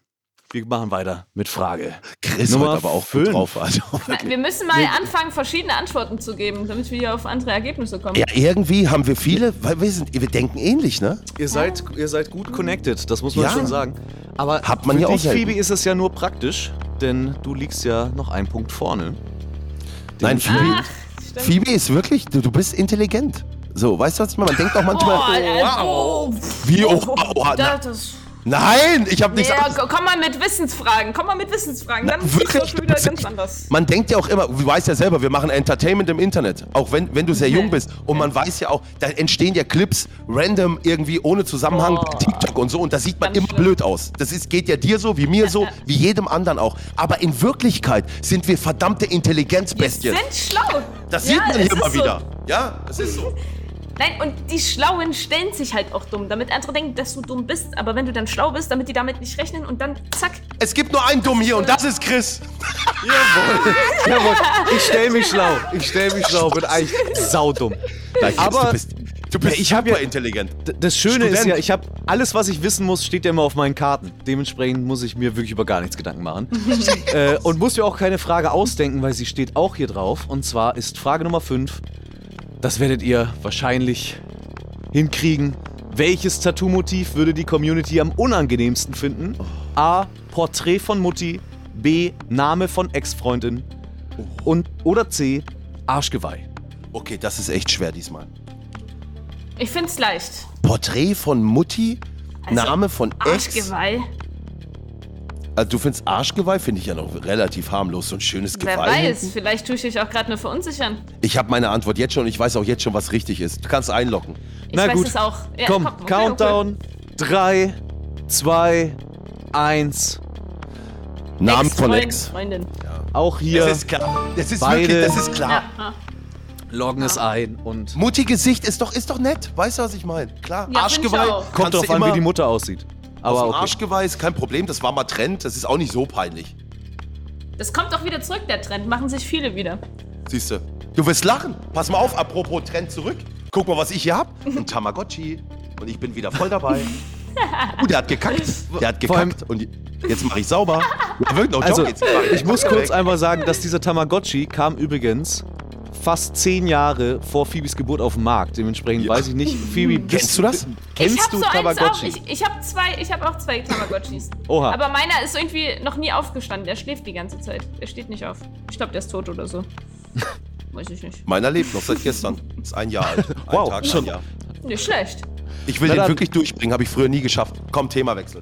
wir machen weiter mit Frage. Chris Nummer heute aber auch fünf. drauf. Also. Wir müssen mal anfangen, verschiedene Antworten zu geben, damit wir hier auf andere Ergebnisse kommen. Ja, irgendwie haben wir viele, weil wir sind, wir denken ähnlich, ne? Ihr seid, ihr seid gut connected, das muss man Ja. schon sagen. Aber Hat man für ja auch dich, selten. Phoebe, ist es ja nur praktisch, denn du liegst ja noch einen Punkt vorne. Nein, Phoebe, Ach. Phoebe ist wirklich, du, du bist intelligent. So, weißt du, was ich meine? Man denkt auch manchmal, Boah, äh, oh, wie, oh, oh, das, das, nein, ich habe nichts ja, anderes. komm mal mit Wissensfragen, komm mal mit Wissensfragen, dann ist wirklich? das schon wieder ganz anders. Man denkt ja auch immer, du weißt ja selber, wir machen Entertainment im Internet. Auch wenn, wenn du sehr jung bist. Und man weiß ja auch, da entstehen ja Clips random irgendwie ohne Zusammenhang bei TikTok und so. Und das sieht man Ganz immer schlimm. blöd aus. Das ist, geht ja dir so, wie mir so, wie jedem anderen auch. Aber in Wirklichkeit sind wir verdammte Wir Intelligenzbestien. sind schlau. Das Ja, sieht man hier ist immer so. wieder. Ja, das ist so. Nein, und die Schlauen stellen sich halt auch dumm, damit andere denken, dass du dumm bist. Aber wenn du dann schlau bist, damit die damit nicht rechnen und dann zack. Es gibt nur einen Dumm hier und das ist Chris. Jawohl, ich stell mich schlau. Ich stell mich schlau, bin eigentlich saudumm. Aber du bist, du bist ich hab ja- super intelligent. Das Schöne ist Student. ja, ich habe alles, was ich wissen muss, steht ja immer auf meinen Karten. Dementsprechend muss ich mir wirklich über gar nichts Gedanken machen. äh, und muss mir auch keine Frage ausdenken, weil sie steht auch hier drauf. Und zwar ist Frage Nummer 5. Das werdet ihr wahrscheinlich hinkriegen. Welches Tattoo-Motiv würde die Community am unangenehmsten finden? A. Porträt von Mutti. B. Name von Ex-Freundin. Und, oder C. Arschgeweih. Okay, das ist echt schwer diesmal. Ich find's leicht. Porträt von Mutti, Also, Name von Ex. Arschgeweih. Also du findest Arschgeweih, finde ich ja noch relativ harmlos, so ein schönes Wer Geweih. weiß, vielleicht tue ich dich auch gerade nur verunsichern. Ich habe meine Antwort jetzt schon und ich weiß auch jetzt schon, was richtig ist. Du kannst einloggen. Ich Na weiß gut. es auch. Ja, Komm, okay, Countdown. 3, 2, 1. Okay. Namen von Ex. Freundin. Auch hier Das ist klar. Das ist Beide- wirklich, das ist klar. Ja, ja. loggen es ein und Mutti Gesicht ist doch, ist doch nett. Weißt du, was ich meine? Klar. Ja, Arschgeweih. kommt drauf an, wie die Mutter aussieht. Aus Aber dem okay. Arschgeweih ist kein Problem. Das war mal Trend. Das ist auch nicht so peinlich. Das kommt doch wieder zurück, der Trend. Machen sich viele wieder. Siehst du. Du wirst lachen. Pass mal auf, apropos Trend zurück. Guck mal, was ich hier hab. Ein Tamagotchi. Und ich bin wieder voll dabei. Uh, der hat gekackt. Der hat gekackt. Und jetzt mache ich sauber. Ja, wirklich, no Also, ich muss kurz einmal sagen, dass dieser Tamagotchi kam übrigens fast zehn Jahre vor Phoebes Geburt auf den Markt. Dementsprechend Ja. weiß ich nicht, Phoebe, bist Kennst du das? Kennst ich hab du so auch. Ich, ich habe zwei, ich habe auch zwei Tamagotchis. Oha. Aber meiner ist irgendwie noch nie aufgestanden. Der schläft die ganze Zeit. Der steht nicht auf. Ich glaube, der ist tot oder so. Weiß ich nicht. Meiner lebt noch seit gestern. Ist ein Jahr alt. Ein Wow, Tag, schon. ein Jahr. Nicht schlecht. Ich will Na den dann. wirklich durchbringen, habe ich früher nie geschafft. Komm, Themawechsel.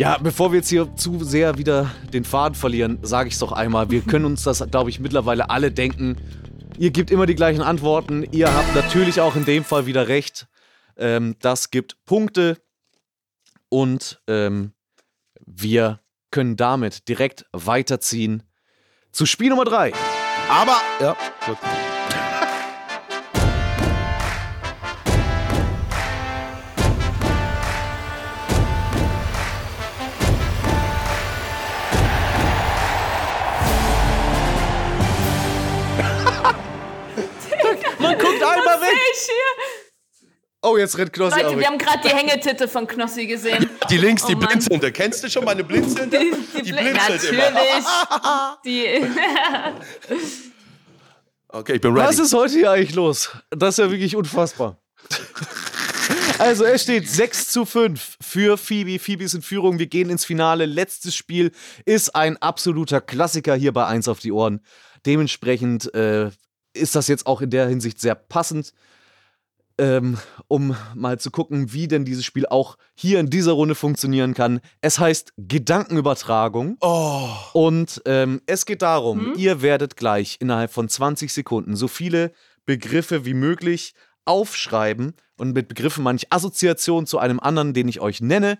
Ja, bevor wir jetzt hier zu sehr wieder den Faden verlieren, sage ich es doch einmal. Wir können uns das, glaube ich, mittlerweile alle denken. Ihr gebt immer die gleichen Antworten. Ihr habt natürlich auch in dem Fall wieder recht. Ähm, das gibt Punkte. Und ähm, wir können damit direkt weiterziehen zu Spiel Nummer 3. Aber, ja, gut. Hier. Oh, jetzt rennt Knossi auch Leute, wir haben gerade die Hängetitte von Knossi gesehen. Die links, die Oh Mann. blinzelnde. Kennst du schon meine blinzelnde? Die, Bl- blinzelt immer. Natürlich. Die. Okay, ich bin ready. Was ist heute hier eigentlich los? Das ist ja wirklich unfassbar. Also es steht 6 zu 5 für Phoebe. Phoebe ist in Führung. Wir gehen ins Finale. Letztes Spiel ist ein absoluter Klassiker hier bei 1 auf die Ohren. Dementsprechend äh, ist das jetzt auch in der Hinsicht sehr passend, ähm, um mal zu gucken, wie denn dieses Spiel auch hier in dieser Runde funktionieren kann. Es heißt Gedankenübertragung. Oh, Und ähm, es geht darum, Mhm. ihr werdet gleich innerhalb von 20 Sekunden so viele Begriffe wie möglich aufschreiben. Und mit Begriffen meine ich Assoziation zu einem anderen, den ich euch nenne,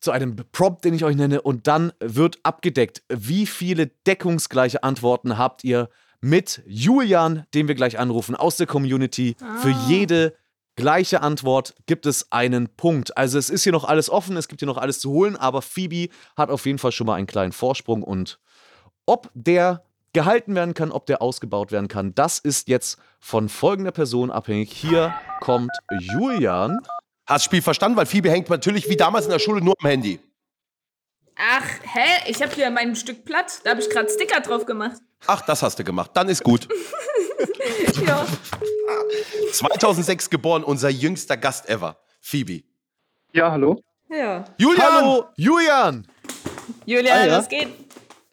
zu einem Prompt, den ich euch nenne. Und dann wird abgedeckt, wie viele deckungsgleiche Antworten habt ihr mit Julian, den wir gleich anrufen, aus der Community. Für jede gleiche Antwort gibt es einen Punkt. Also es ist hier noch alles offen, es gibt hier noch alles zu holen, aber Phoebe hat auf jeden Fall schon mal einen kleinen Vorsprung und ob der gehalten werden kann, ob der ausgebaut werden kann, das ist jetzt von folgender Person abhängig. Hier kommt Julian. Hast das Spiel verstanden? Weil Phoebe hängt natürlich wie damals in der Schule nur am Handy. Ach, hä? Ich habe hier mein Stück Blatt. Da habe ich gerade Sticker drauf gemacht. Ach, das hast du gemacht. Dann ist gut. Ja. 2006 geboren, unser jüngster Gast ever. Phoebe. Ja, hallo. Ja. Julian! Hallo, Julian! Julian, Ah, ja? was geht?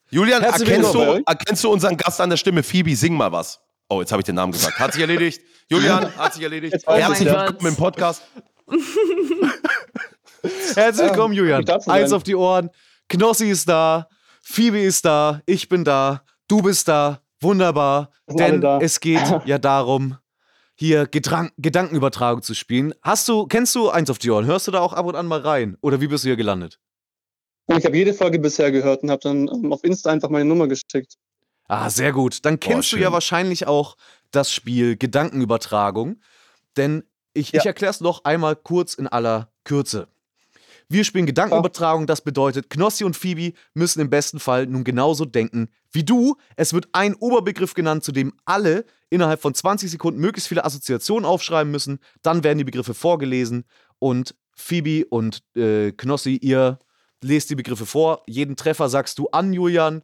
Julian, Herzlich erkennst du, erkennst du unseren Gast an der Stimme? Phoebe, sing mal was. Oh, jetzt habe ich den Namen gesagt. Hat sich erledigt. Julian, hat sich erledigt. Herzlich willkommen im Podcast. Herzlich willkommen, Julian. Eins auf die Ohren. Knossi ist da, Phoebe ist da, ich bin da, du bist da. Wunderbar. Denn da. es geht ja darum, hier Gedran Gedankenübertragung zu spielen. Hast du, kennst du eins auf die Ohren? Hörst du da auch ab und an mal rein? Oder wie bist du hier gelandet? Ich habe jede Folge bisher gehört und habe dann ähm, auf Insta einfach meine Nummer geschickt. Ah, sehr gut. Dann kennst du ja wahrscheinlich auch das Spiel Gedankenübertragung. Denn ich, ich Ja. erkläre es noch einmal kurz in aller Kürze. Wir spielen Gedankenübertragung, das bedeutet, Knossi und Phoebe müssen im besten Fall nun genauso denken wie du. Es wird ein Oberbegriff genannt, zu dem alle innerhalb von 20 Sekunden möglichst viele Assoziationen aufschreiben müssen. Dann werden die Begriffe vorgelesen und Phoebe und äh, Knossi, ihr lest die Begriffe vor. Jeden Treffer sagst du an, Julian.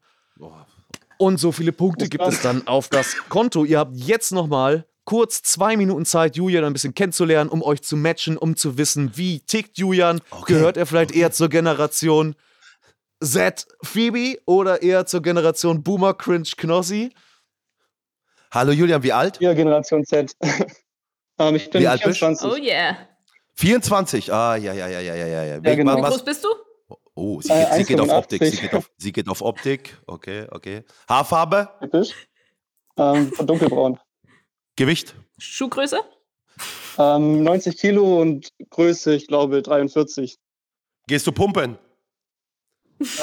Und so viele Punkte gibt es dann auf das Konto. Ihr habt jetzt nochmal kurz zwei Minuten Zeit, Julian ein bisschen kennenzulernen, um euch zu matchen, um zu wissen, wie tickt Julian. Gehört er vielleicht eher zur Generation Z Phoebe oder eher zur Generation Boomer Cringe Knossi? Hallo Julian, wie alt? Ja, Generation Z. ähm, ich bin Wie alt bist du? 24. Oh yeah. 24. Ah, ja, ja, ja, ja, ja, ja. ja. Ja, genau. Wie groß bist du? oh, sie, Äh, geht, sie geht auf 1,85. Optik. Sie geht auf, sie geht auf Optik. Okay, okay. Haarfarbe? Typisch. Ähm, dunkelbraun. Gewicht? Schuhgröße? Ähm, 90 Kilo und Größe, ich glaube, 43. Gehst du pumpen?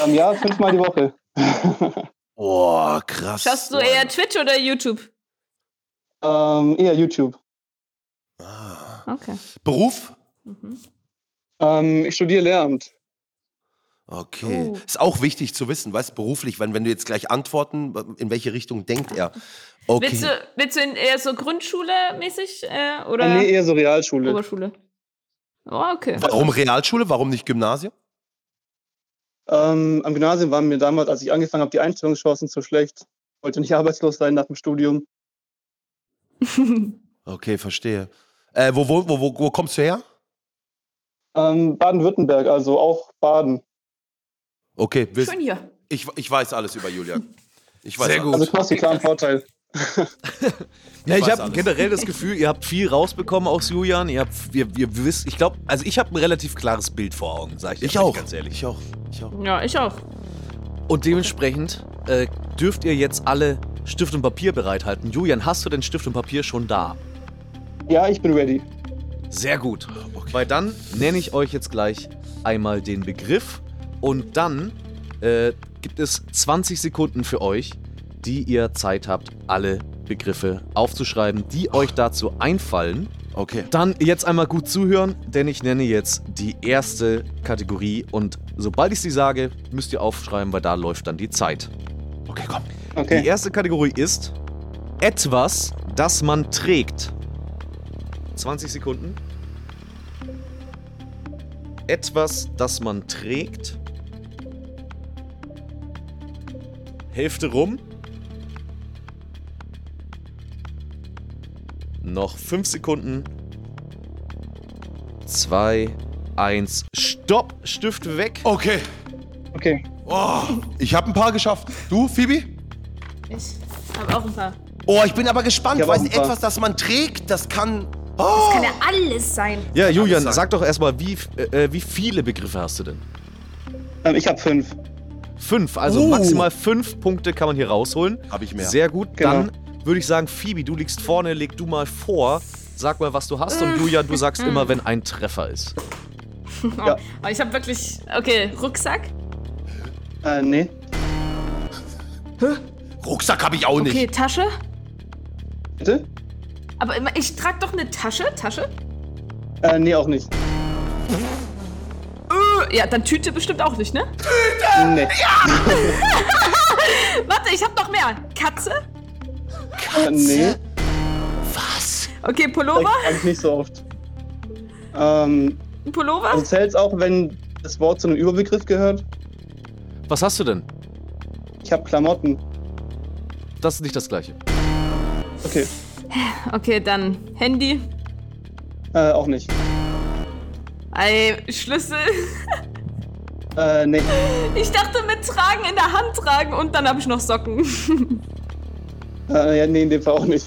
Ähm, ja, fünfmal die Woche. Oh, krass. Schaust du eher Twitch oder YouTube? ähm, eher YouTube. ah. Okay. Beruf? Ähm, ich studiere Lehramt. Okay. Oh. Ist auch wichtig zu wissen, weißt beruflich, wenn, wenn du jetzt gleich antworten, in welche Richtung denkt er? Okay. Willst, du, willst du in eher so Grundschule mäßig äh, oder Äh, nee, eher so Realschule. Oberschule? Oh, okay. Warum Realschule? Warum nicht Gymnasium? Ähm, am Gymnasium waren mir damals, als ich angefangen habe, die Einstellungschancen zu schlecht. Wollte nicht arbeitslos sein nach dem Studium. Okay, verstehe. Äh, wo, wo, wo, wo, wo kommst du her? Ähm, Baden-Württemberg, also auch Baden. Okay, wir, Schön hier. ich, ich weiß alles über Julian. Ich weiß Sehr alles. gut. Also Knossi, klar ein Vorteil. Ja, ich weiß habe generell das Gefühl, ihr habt viel rausbekommen aus Julian. Ihr habt, ihr, ihr wisst, ich glaube, also ich habe ein relativ klares Bild vor Augen, sage ich, Ich auch. ganz ehrlich. Ich auch. Ich auch. Ja, ich auch. Und dementsprechend äh, dürft ihr jetzt alle Stift und Papier bereithalten. Julian, hast du denn Stift und Papier schon da? Ja, ich bin ready. Sehr gut. Weil dann nenne ich euch jetzt gleich einmal den Begriff und dann äh, gibt es 20 Sekunden für euch, die ihr Zeit habt, alle Begriffe aufzuschreiben, die euch dazu einfallen. Okay. Dann jetzt einmal gut zuhören, denn ich nenne jetzt die erste Kategorie und sobald ich sie sage, müsst ihr aufschreiben, weil da läuft dann die Zeit. Okay, komm. Die Okay. erste Kategorie ist etwas, das man trägt. 20 Sekunden. Etwas, das man trägt. Hälfte rum. Noch 5 Sekunden. 2, 1, Stopp! Stift weg. Okay. Okay. Oh, ich habe ein paar geschafft. Du, Phoebe? Ich habe auch ein paar. Oh, ich bin aber gespannt. Ich hab auch ein paar. etwas, das man trägt, das kann. Oh. Kann ja alles sein. Ja, Julian, sag doch erstmal, wie, äh, wie viele Begriffe hast du denn? Ähm, ich habe fünf. Fünf, also Oh. maximal fünf Punkte kann man hier rausholen. Hab ich mehr. Sehr gut. Genau. Dann würde ich sagen, Phoebe, du liegst vorne, leg du mal vor, sag mal, was du hast. Und Julian, du sagst immer, wenn ein Treffer ist. Ja. Aber ich habe wirklich. Okay, Rucksack. Äh, nee. Rucksack habe ich auch nicht. Okay, Tasche. Bitte? Aber immer- ich trage doch eine Tasche. Tasche? Äh, nee, auch nicht. Ja, dann Tüte bestimmt auch nicht, ne? Nee. Warte, ich habe noch mehr. Katze? Äh, nee. Okay, Vielleicht Pullover? eigentlich nicht so oft. Ähm, Pullover? also zählt es auch, wenn das Wort zu einem Überbegriff gehört? Was hast du denn? Ich habe Klamotten. Das ist nicht das Gleiche. Okay. Okay, dann Handy. Äh, auch nicht. Ey, Schlüssel. Äh, nee. Ich dachte mit tragen in der Hand tragen und dann habe ich noch Socken. Äh, ja, nee, in dem Fall auch nicht.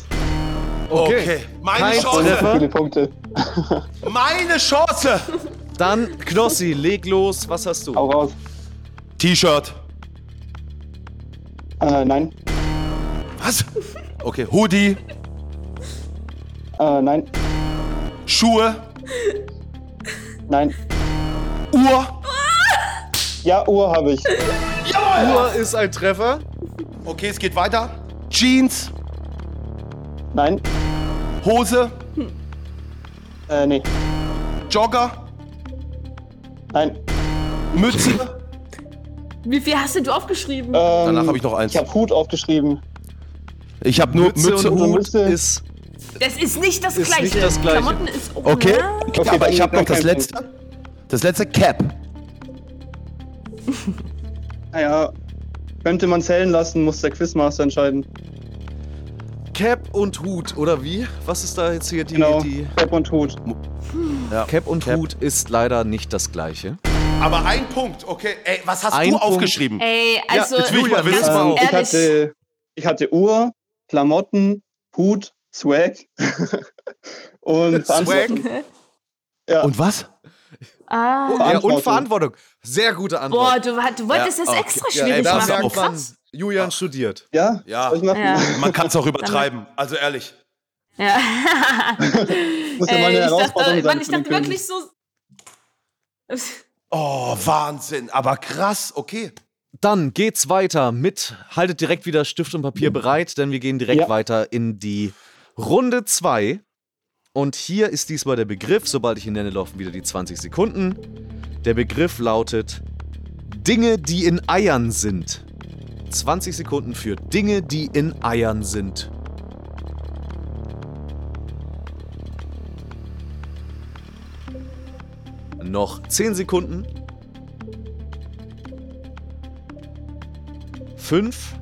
Okay, meine Kein Chance. Viele Punkte. Meine Chance. Dann, Knossi, leg los. Was hast du? Hau raus. T-Shirt. Äh, nein. Was? Okay, Hoodie, Äh, nein. Schuhe, Nein. Uhr. Ja, Uhr habe ich. Uhr ist ein Treffer. Okay, es geht weiter. Jeans, Nein. Hose, Äh, nee. Jogger, Nein. Mütze. Wie viel hast denn du aufgeschrieben? Ähm, Danach habe ich noch eins. Ich habe Hut aufgeschrieben. Ich habe nur Mütze, Mütze, und und Hut Mütze. ist. Das ist nicht das ist Gleiche. nicht das Gleiche. Klamotten ist auch. Okay, Ne? okay aber dann- ich habe dann noch das kein letzte. Das letzte Cap. Naja, könnte man zählen lassen, muss der Quizmaster entscheiden. Cap und Hut, oder wie? Was ist da jetzt hier die. Genau. die Cap und Hut. Ja. Cap und Cap. Hut ist leider nicht das Gleiche. Aber ein Punkt, okay. Ey, was hast Ein du Punkt. aufgeschrieben? Ey, also jetzt will ich mal ganz wissen, Ähm, ich, ehrlich. hatte, ich hatte Uhr, Klamotten, Hut, Swag und Verantwortung. Ja, Und was? ah. Ja, und Verantwortung. Sehr gute Antwort. Boah, du, du wolltest Ja, das okay. extra Ja, schwierig ey, ja machen. auch man, Krass. Julian studiert. ja, Ja. soll ich machen? Ja. Man kann es auch übertreiben. Also ehrlich. Ja. Muss ja mal eine Ey, Herausforderung dachte, sein Mann, ich dachte wirklich so. Oh, Wahnsinn. Aber krass, okay. Dann geht's weiter mit, haltet direkt wieder Stift und Papier bereit, denn wir gehen direkt Ja. weiter in die Runde 2. Und hier ist diesmal der Begriff, sobald ich ihn nenne, laufen wieder die 20 Sekunden. Der Begriff lautet Dinge, die in Eiern sind. 20 Sekunden für Dinge, die in Eiern sind. Noch 10 Sekunden. 5,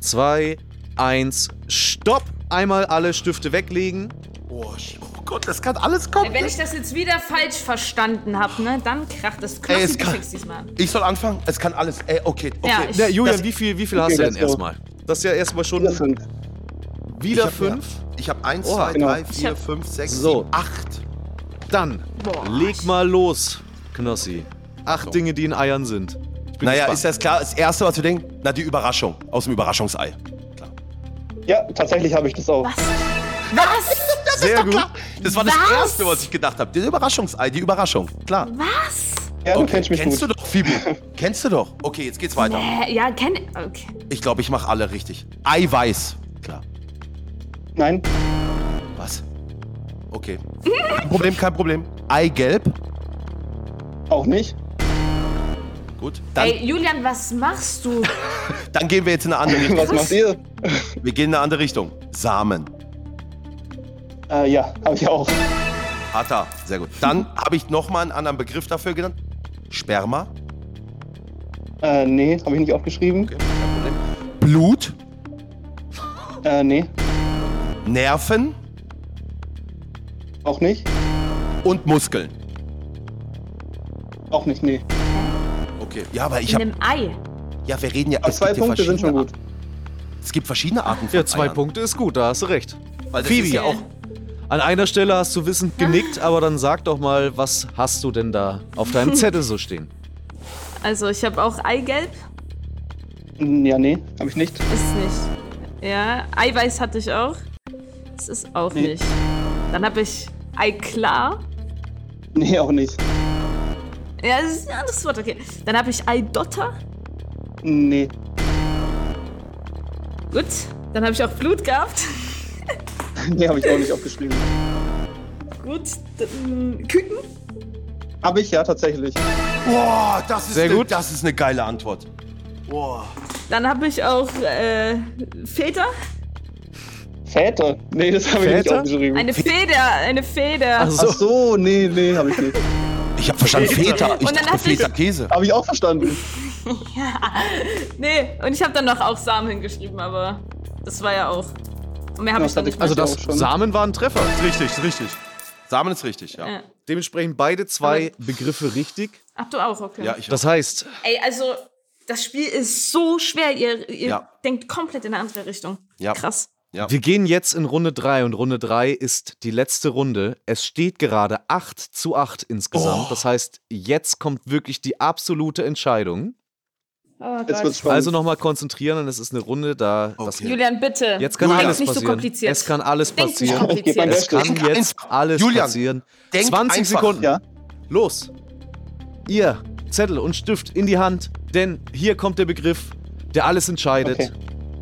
2, 1, Stopp! Einmal alle Stifte weglegen. Oh, oh Gott, das kann alles kommen. Wenn ich das jetzt wieder falsch verstanden habe, ne, dann kracht das Ey, fixst diesmal. Ich soll anfangen? Es kann alles. Ey, okay, okay. Ja, ich- Ja, Julian, Das- wie viel, wie viel Okay, hast du denn erstmal? Das ist ja erstmal schon Wieder fünf. wieder Ich hab- 5. Ich habe 1, Oha. 2, Genau. 3, Ich 4, hab- 5, 6, So. 7, 8. Dann Boah. leg mal los, Knossi. Acht Dinge, die in Eiern sind. Naja, gespannt. ist das klar? Das Erste, was wir denken, na, die Überraschung aus dem Überraschungsei. Ja, tatsächlich habe ich das auch. Was? Was? sehr gut. Das war das Was? Erste, was ich gedacht habe. Das Überraschungsei, die Überraschung. Klar. Was? Ja, du Okay, kennst mich Kennst gut. du doch, Phoebe. Kennst du doch. Okay, jetzt geht's weiter. Äh, ja, kenn. Okay. Ich glaube, ich mache alle richtig. Eiweiß. Klar. Nein, Was? Okay. Kein Problem, kein Problem. Eigelb. auch nicht. Gut. Dann, Ey, Julian, was machst du? dann gehen wir jetzt in eine andere Richtung. Was macht ihr? Wir gehen in eine andere Richtung. Samen. Äh, ja, habe ich auch. Hat er. Sehr gut. Dann habe ich nochmal einen anderen Begriff dafür genannt. Sperma. Äh, nee, habe ich nicht aufgeschrieben. Okay. Blut. Äh, nee, Nerven auch nicht. und Muskeln. Auch nicht, nee. Okay. Ja, aber ich In habe. einem Ei. Ja, wir reden ja. Aber es zwei gibt ja Punkte sind schon verschiedene gut. Es gibt verschiedene Arten von Ja, zwei Eiern. Punkte ist gut, da hast du recht. Weil das Phoebe. ist ja auch. An einer Stelle hast du wissend genickt, aber dann sag doch mal, was hast du denn da auf deinem Zettel so stehen? Also, ich habe auch Eigelb. Hm, Ja, nee, habe ich nicht. Ist nicht. Ja, Eiweiß hatte ich auch. Das ist auch Nee. nicht. Dann habe ich Eiklar. Nee, auch nicht. Ja, das ist ein anderes Wort, okay. Dann habe ich Eidotter. Nee. Gut. Dann habe ich auch Blut gehabt. Nee, habe ich auch nicht aufgeschrieben. Gut. Dann, Küken. Habe ich ja tatsächlich. Boah, das ist, Sehr ne, gut. das ist eine geile Antwort. Boah. Dann habe ich auch äh, Väter. Väter? Nee, das habe ich nicht aufgeschrieben. Eine Feder. Eine Feder. Ach so. Ach so, nee, nee, habe ich nicht. Ich habe verstanden Feta. Ich Und dann dachte Feta Käse. Habe ich auch verstanden. Nee, und ich habe dann noch auch Samen hingeschrieben, aber das war ja auch. Und mehr habe Das ich dann nicht. Also Ja, das auch. Samen war ein Treffer. Ist richtig, ist richtig. Samen ist richtig, ja. Ja. Dementsprechend beide zwei Begriffe richtig. Ach, du auch, okay. Ja, ich Das heißt, Ey, also, das Spiel ist so schwer. Ihr, ihr Ja. denkt komplett in eine andere Richtung. Ja. Krass. Ja. wir gehen jetzt in Runde 3 und Runde 3 ist die letzte Runde. Es steht gerade 8 zu 8 insgesamt. Oh. Das heißt, jetzt kommt wirklich die absolute Entscheidung. Oh. Also nochmal konzentrieren und es ist eine Runde, da das, Okay. Julian, bitte. jetzt kann Julian. alles Nicht so passieren. kompliziert. es kann alles passieren. Es kann Denk jetzt einfach. alles Julian, passieren. denk 20 einfach. Sekunden. Ja. Los. Ihr Zettel und Stift in die Hand, denn hier kommt der Begriff, der alles entscheidet. Okay.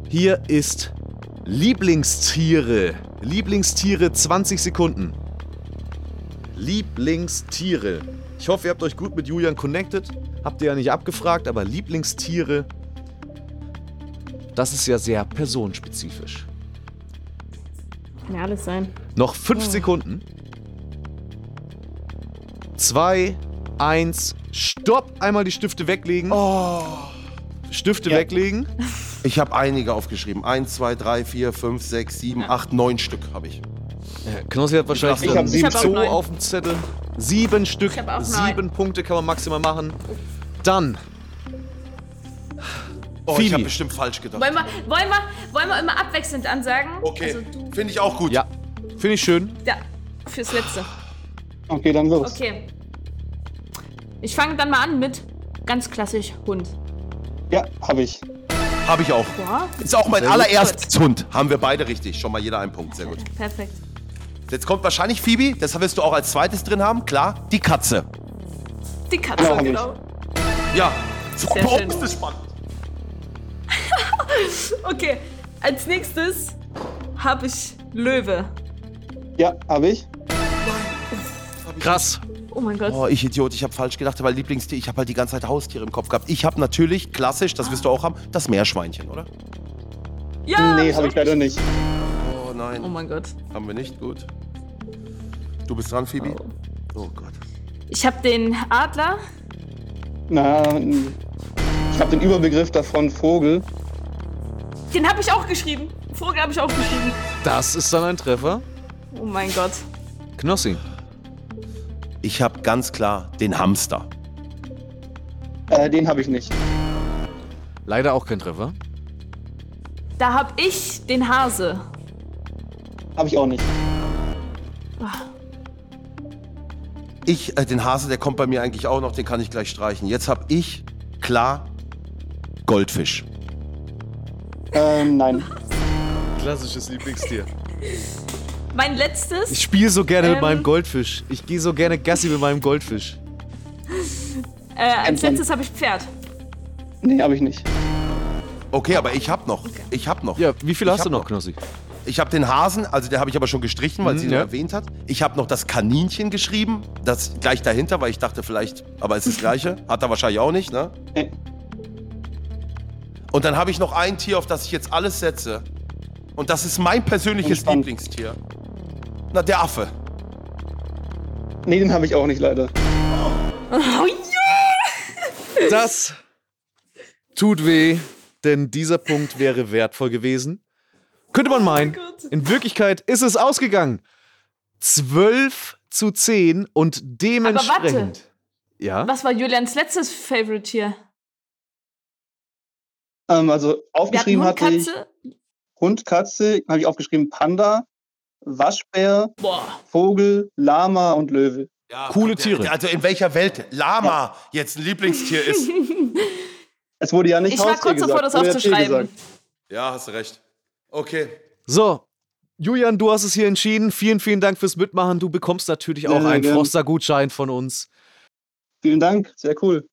Hier ist Lieblingstiere. Lieblingstiere 20 Sekunden. Lieblingstiere. Ich hoffe, ihr habt euch gut mit Julian connected. Habt ihr ja nicht abgefragt, aber Lieblingstiere, das ist ja sehr personenspezifisch. Kann ja alles sein. Noch fünf Sekunden. Zwei, eins, stopp. Einmal die Stifte weglegen. Stifte Ja. weglegen. Ich habe einige aufgeschrieben. Eins, zwei, drei, vier, fünf, sechs, sieben, acht, neun Stück habe ich. Knossi hat wahrscheinlich Ich hab sieben Ich hab so auf dem Zettel. Sieben Stück, Ich sieben Punkte kann man maximal machen. Dann. Oh, ich Phoebe. habe bestimmt falsch gedacht. Wollen wir, wollen, wir, wollen wir immer abwechselnd ansagen? Okay, Also finde ich auch gut. Ja, finde ich schön. ja, fürs Letzte. Okay, dann los. Okay. Ich fange dann mal an mit ganz klassisch Hund. Ja, habe ich. Habe ich auch. Ja, Ist auch mein allererstes Hund. Haben wir beide richtig. Schon mal jeder einen Punkt. Sehr gut. perfekt. Jetzt kommt wahrscheinlich Phoebe. Das wirst du auch als zweites drin haben. Klar, die Katze. Die Katze, Ja, genau. Ja. So, Sehr boah, schön. ist das spannend. Okay, als nächstes habe ich Löwe. Ja, habe ich. Krass. Oh mein Gott. Oh, ich Idiot, ich habe falsch gedacht, weil Lieblingstier, ich habe halt die ganze Zeit Haustiere im Kopf gehabt. Ich habe natürlich, klassisch, das wirst du auch haben, das Meerschweinchen, oder? ja, nee, habe ich leider nicht. Oh nein, Oh mein Gott. haben wir nicht, gut. Du bist dran, Phoebe. Oh Gott. Ich habe den Adler. Na, ich habe den Überbegriff davon Vogel. Den habe ich auch geschrieben. Vogel habe ich auch geschrieben. Das ist dann ein Treffer. Oh mein Gott. Knossi. Ich habe ganz klar den Hamster. Äh, den habe ich nicht. Leider auch kein Treffer. Da habe ich den Hase. Habe ich auch nicht. Ich, äh, den Hase, der kommt bei mir eigentlich auch noch, den kann ich gleich streichen. Jetzt habe ich klar Goldfisch. Ähm, nein. Klassisches Lieblingstier. Mein letztes. Ich spiele so gerne mit Ähm. meinem Goldfisch. Ich gehe so gerne Gassi mit meinem Goldfisch. äh, als letztes habe ich Pferd. Nee, habe ich nicht. Okay, aber ich habe noch. Ich habe noch. Ja, wie viel Ich hast du noch, noch. Knossi? Ich habe den Hasen, also der habe ich aber schon gestrichen, weil Mhm, sie ihn ja. erwähnt hat. Ich habe noch das Kaninchen geschrieben, das gleich dahinter, weil ich dachte vielleicht, aber es ist das gleiche. Hat er wahrscheinlich auch nicht, ne? Nee. Und dann habe ich noch ein Tier, auf das ich jetzt alles setze. Und das ist mein persönliches Entspannt. Lieblingstier. Na, der Affe. Nee, den habe ich auch nicht leider. Oh ja! Das tut weh, denn dieser Punkt wäre wertvoll gewesen. Könnte man meinen. Gott. In Wirklichkeit ist es ausgegangen. 12 zu 10 und dementsprechend. Ja? Was war Julians letztes Favorite-Tier? Ähm, also Wir hatten aufgeschrieben Hund, hatte ich Katze. Hund, Katze, habe ich aufgeschrieben Panda, Waschbär, Boah. Vogel, Lama und Löwe. Ja, Coole Tiere. Also in welcher Welt Lama jetzt ein Lieblingstier ist. Es wurde ja nicht Ich war Haustier kurz davor, gesagt, das ja aufzuschreiben. Ja, hast recht. Okay. So, Julian, du hast es hier entschieden. Vielen, vielen Dank fürs Mitmachen. Du bekommst natürlich auch Sehr, sehr einen. Froster-Gutschein von uns. Vielen Dank, sehr cool.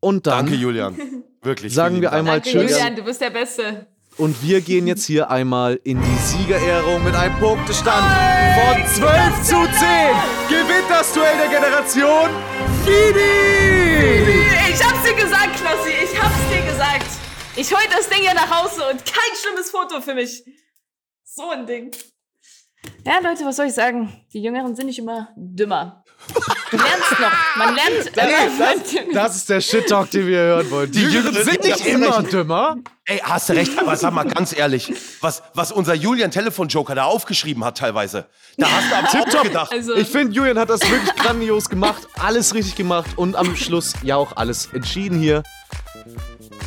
Und dann Danke, Julian. Wirklich. sagen wir einmal Danke, Tschüss. Julian, du bist der Beste. Und wir gehen jetzt hier einmal in die Siegerehrung mit einem Punktestand von 12 zu 10. Gewinnt das Duell der Generation Phoebe! Ich hab's dir gesagt, Knossi, ich hab's dir gesagt. Ich hol das Ding hier nach Hause und kein schlimmes Foto für mich. So ein Ding. Ja, Leute, was soll ich sagen? Die Jüngeren sind nicht immer dümmer. Du lernst noch. Man lernt. äh, Das ist der Shit-Talk, den wir hören wollen. Die Jüngeren sind nicht immer recht. dümmer. Ey, hast du recht, aber sag mal ganz ehrlich, was, was unser Julian Telefonjoker da aufgeschrieben hat teilweise, da hast du am Tipptopp gedacht. Also, Ich finde, Julian hat das wirklich grandios gemacht, alles richtig gemacht und am Schluss ja auch alles entschieden hier.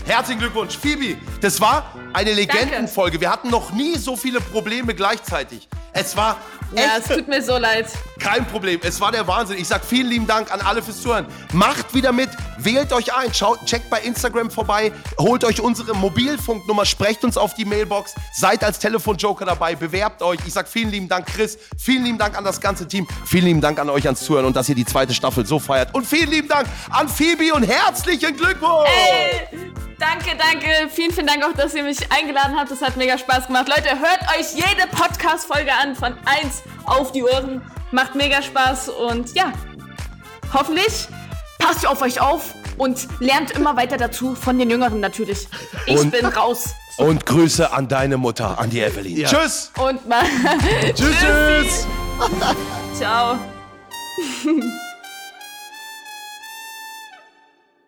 Herzlichen Glückwunsch, Phoebe. Das war eine Legendenfolge. Wir hatten noch nie so viele Probleme gleichzeitig. Es war ja, es tut mir so leid. kein Problem. Es war der Wahnsinn. Ich sag vielen lieben Dank an alle fürs Zuhören. Macht wieder mit, wählt euch ein, schaut, checkt bei Instagram vorbei, holt euch unsere Mobilfunknummer, sprecht uns auf die Mailbox, seid als Telefonjoker dabei, bewerbt euch. Ich sag vielen lieben Dank, Chris. Vielen lieben Dank an das ganze Team. Vielen lieben Dank an euch ans Zuhören und dass ihr die zweite Staffel so feiert. Und vielen lieben Dank an Phoebe und herzlichen Glückwunsch! Ey, danke, danke. Vielen, vielen Dank auch, dass ihr mich eingeladen habt. Das hat mega Spaß gemacht. Leute, hört euch jede Podcast-Folge an von 1 auf die Ohren. Macht mega Spaß und ja, hoffentlich passt ihr auf euch auf und lernt immer weiter dazu von den Jüngeren natürlich. Ich Und- bin raus. Und Grüße an deine Mutter, an die Evelyn. Tschüss! Und mal. Tschüss, tschüss! Ciao.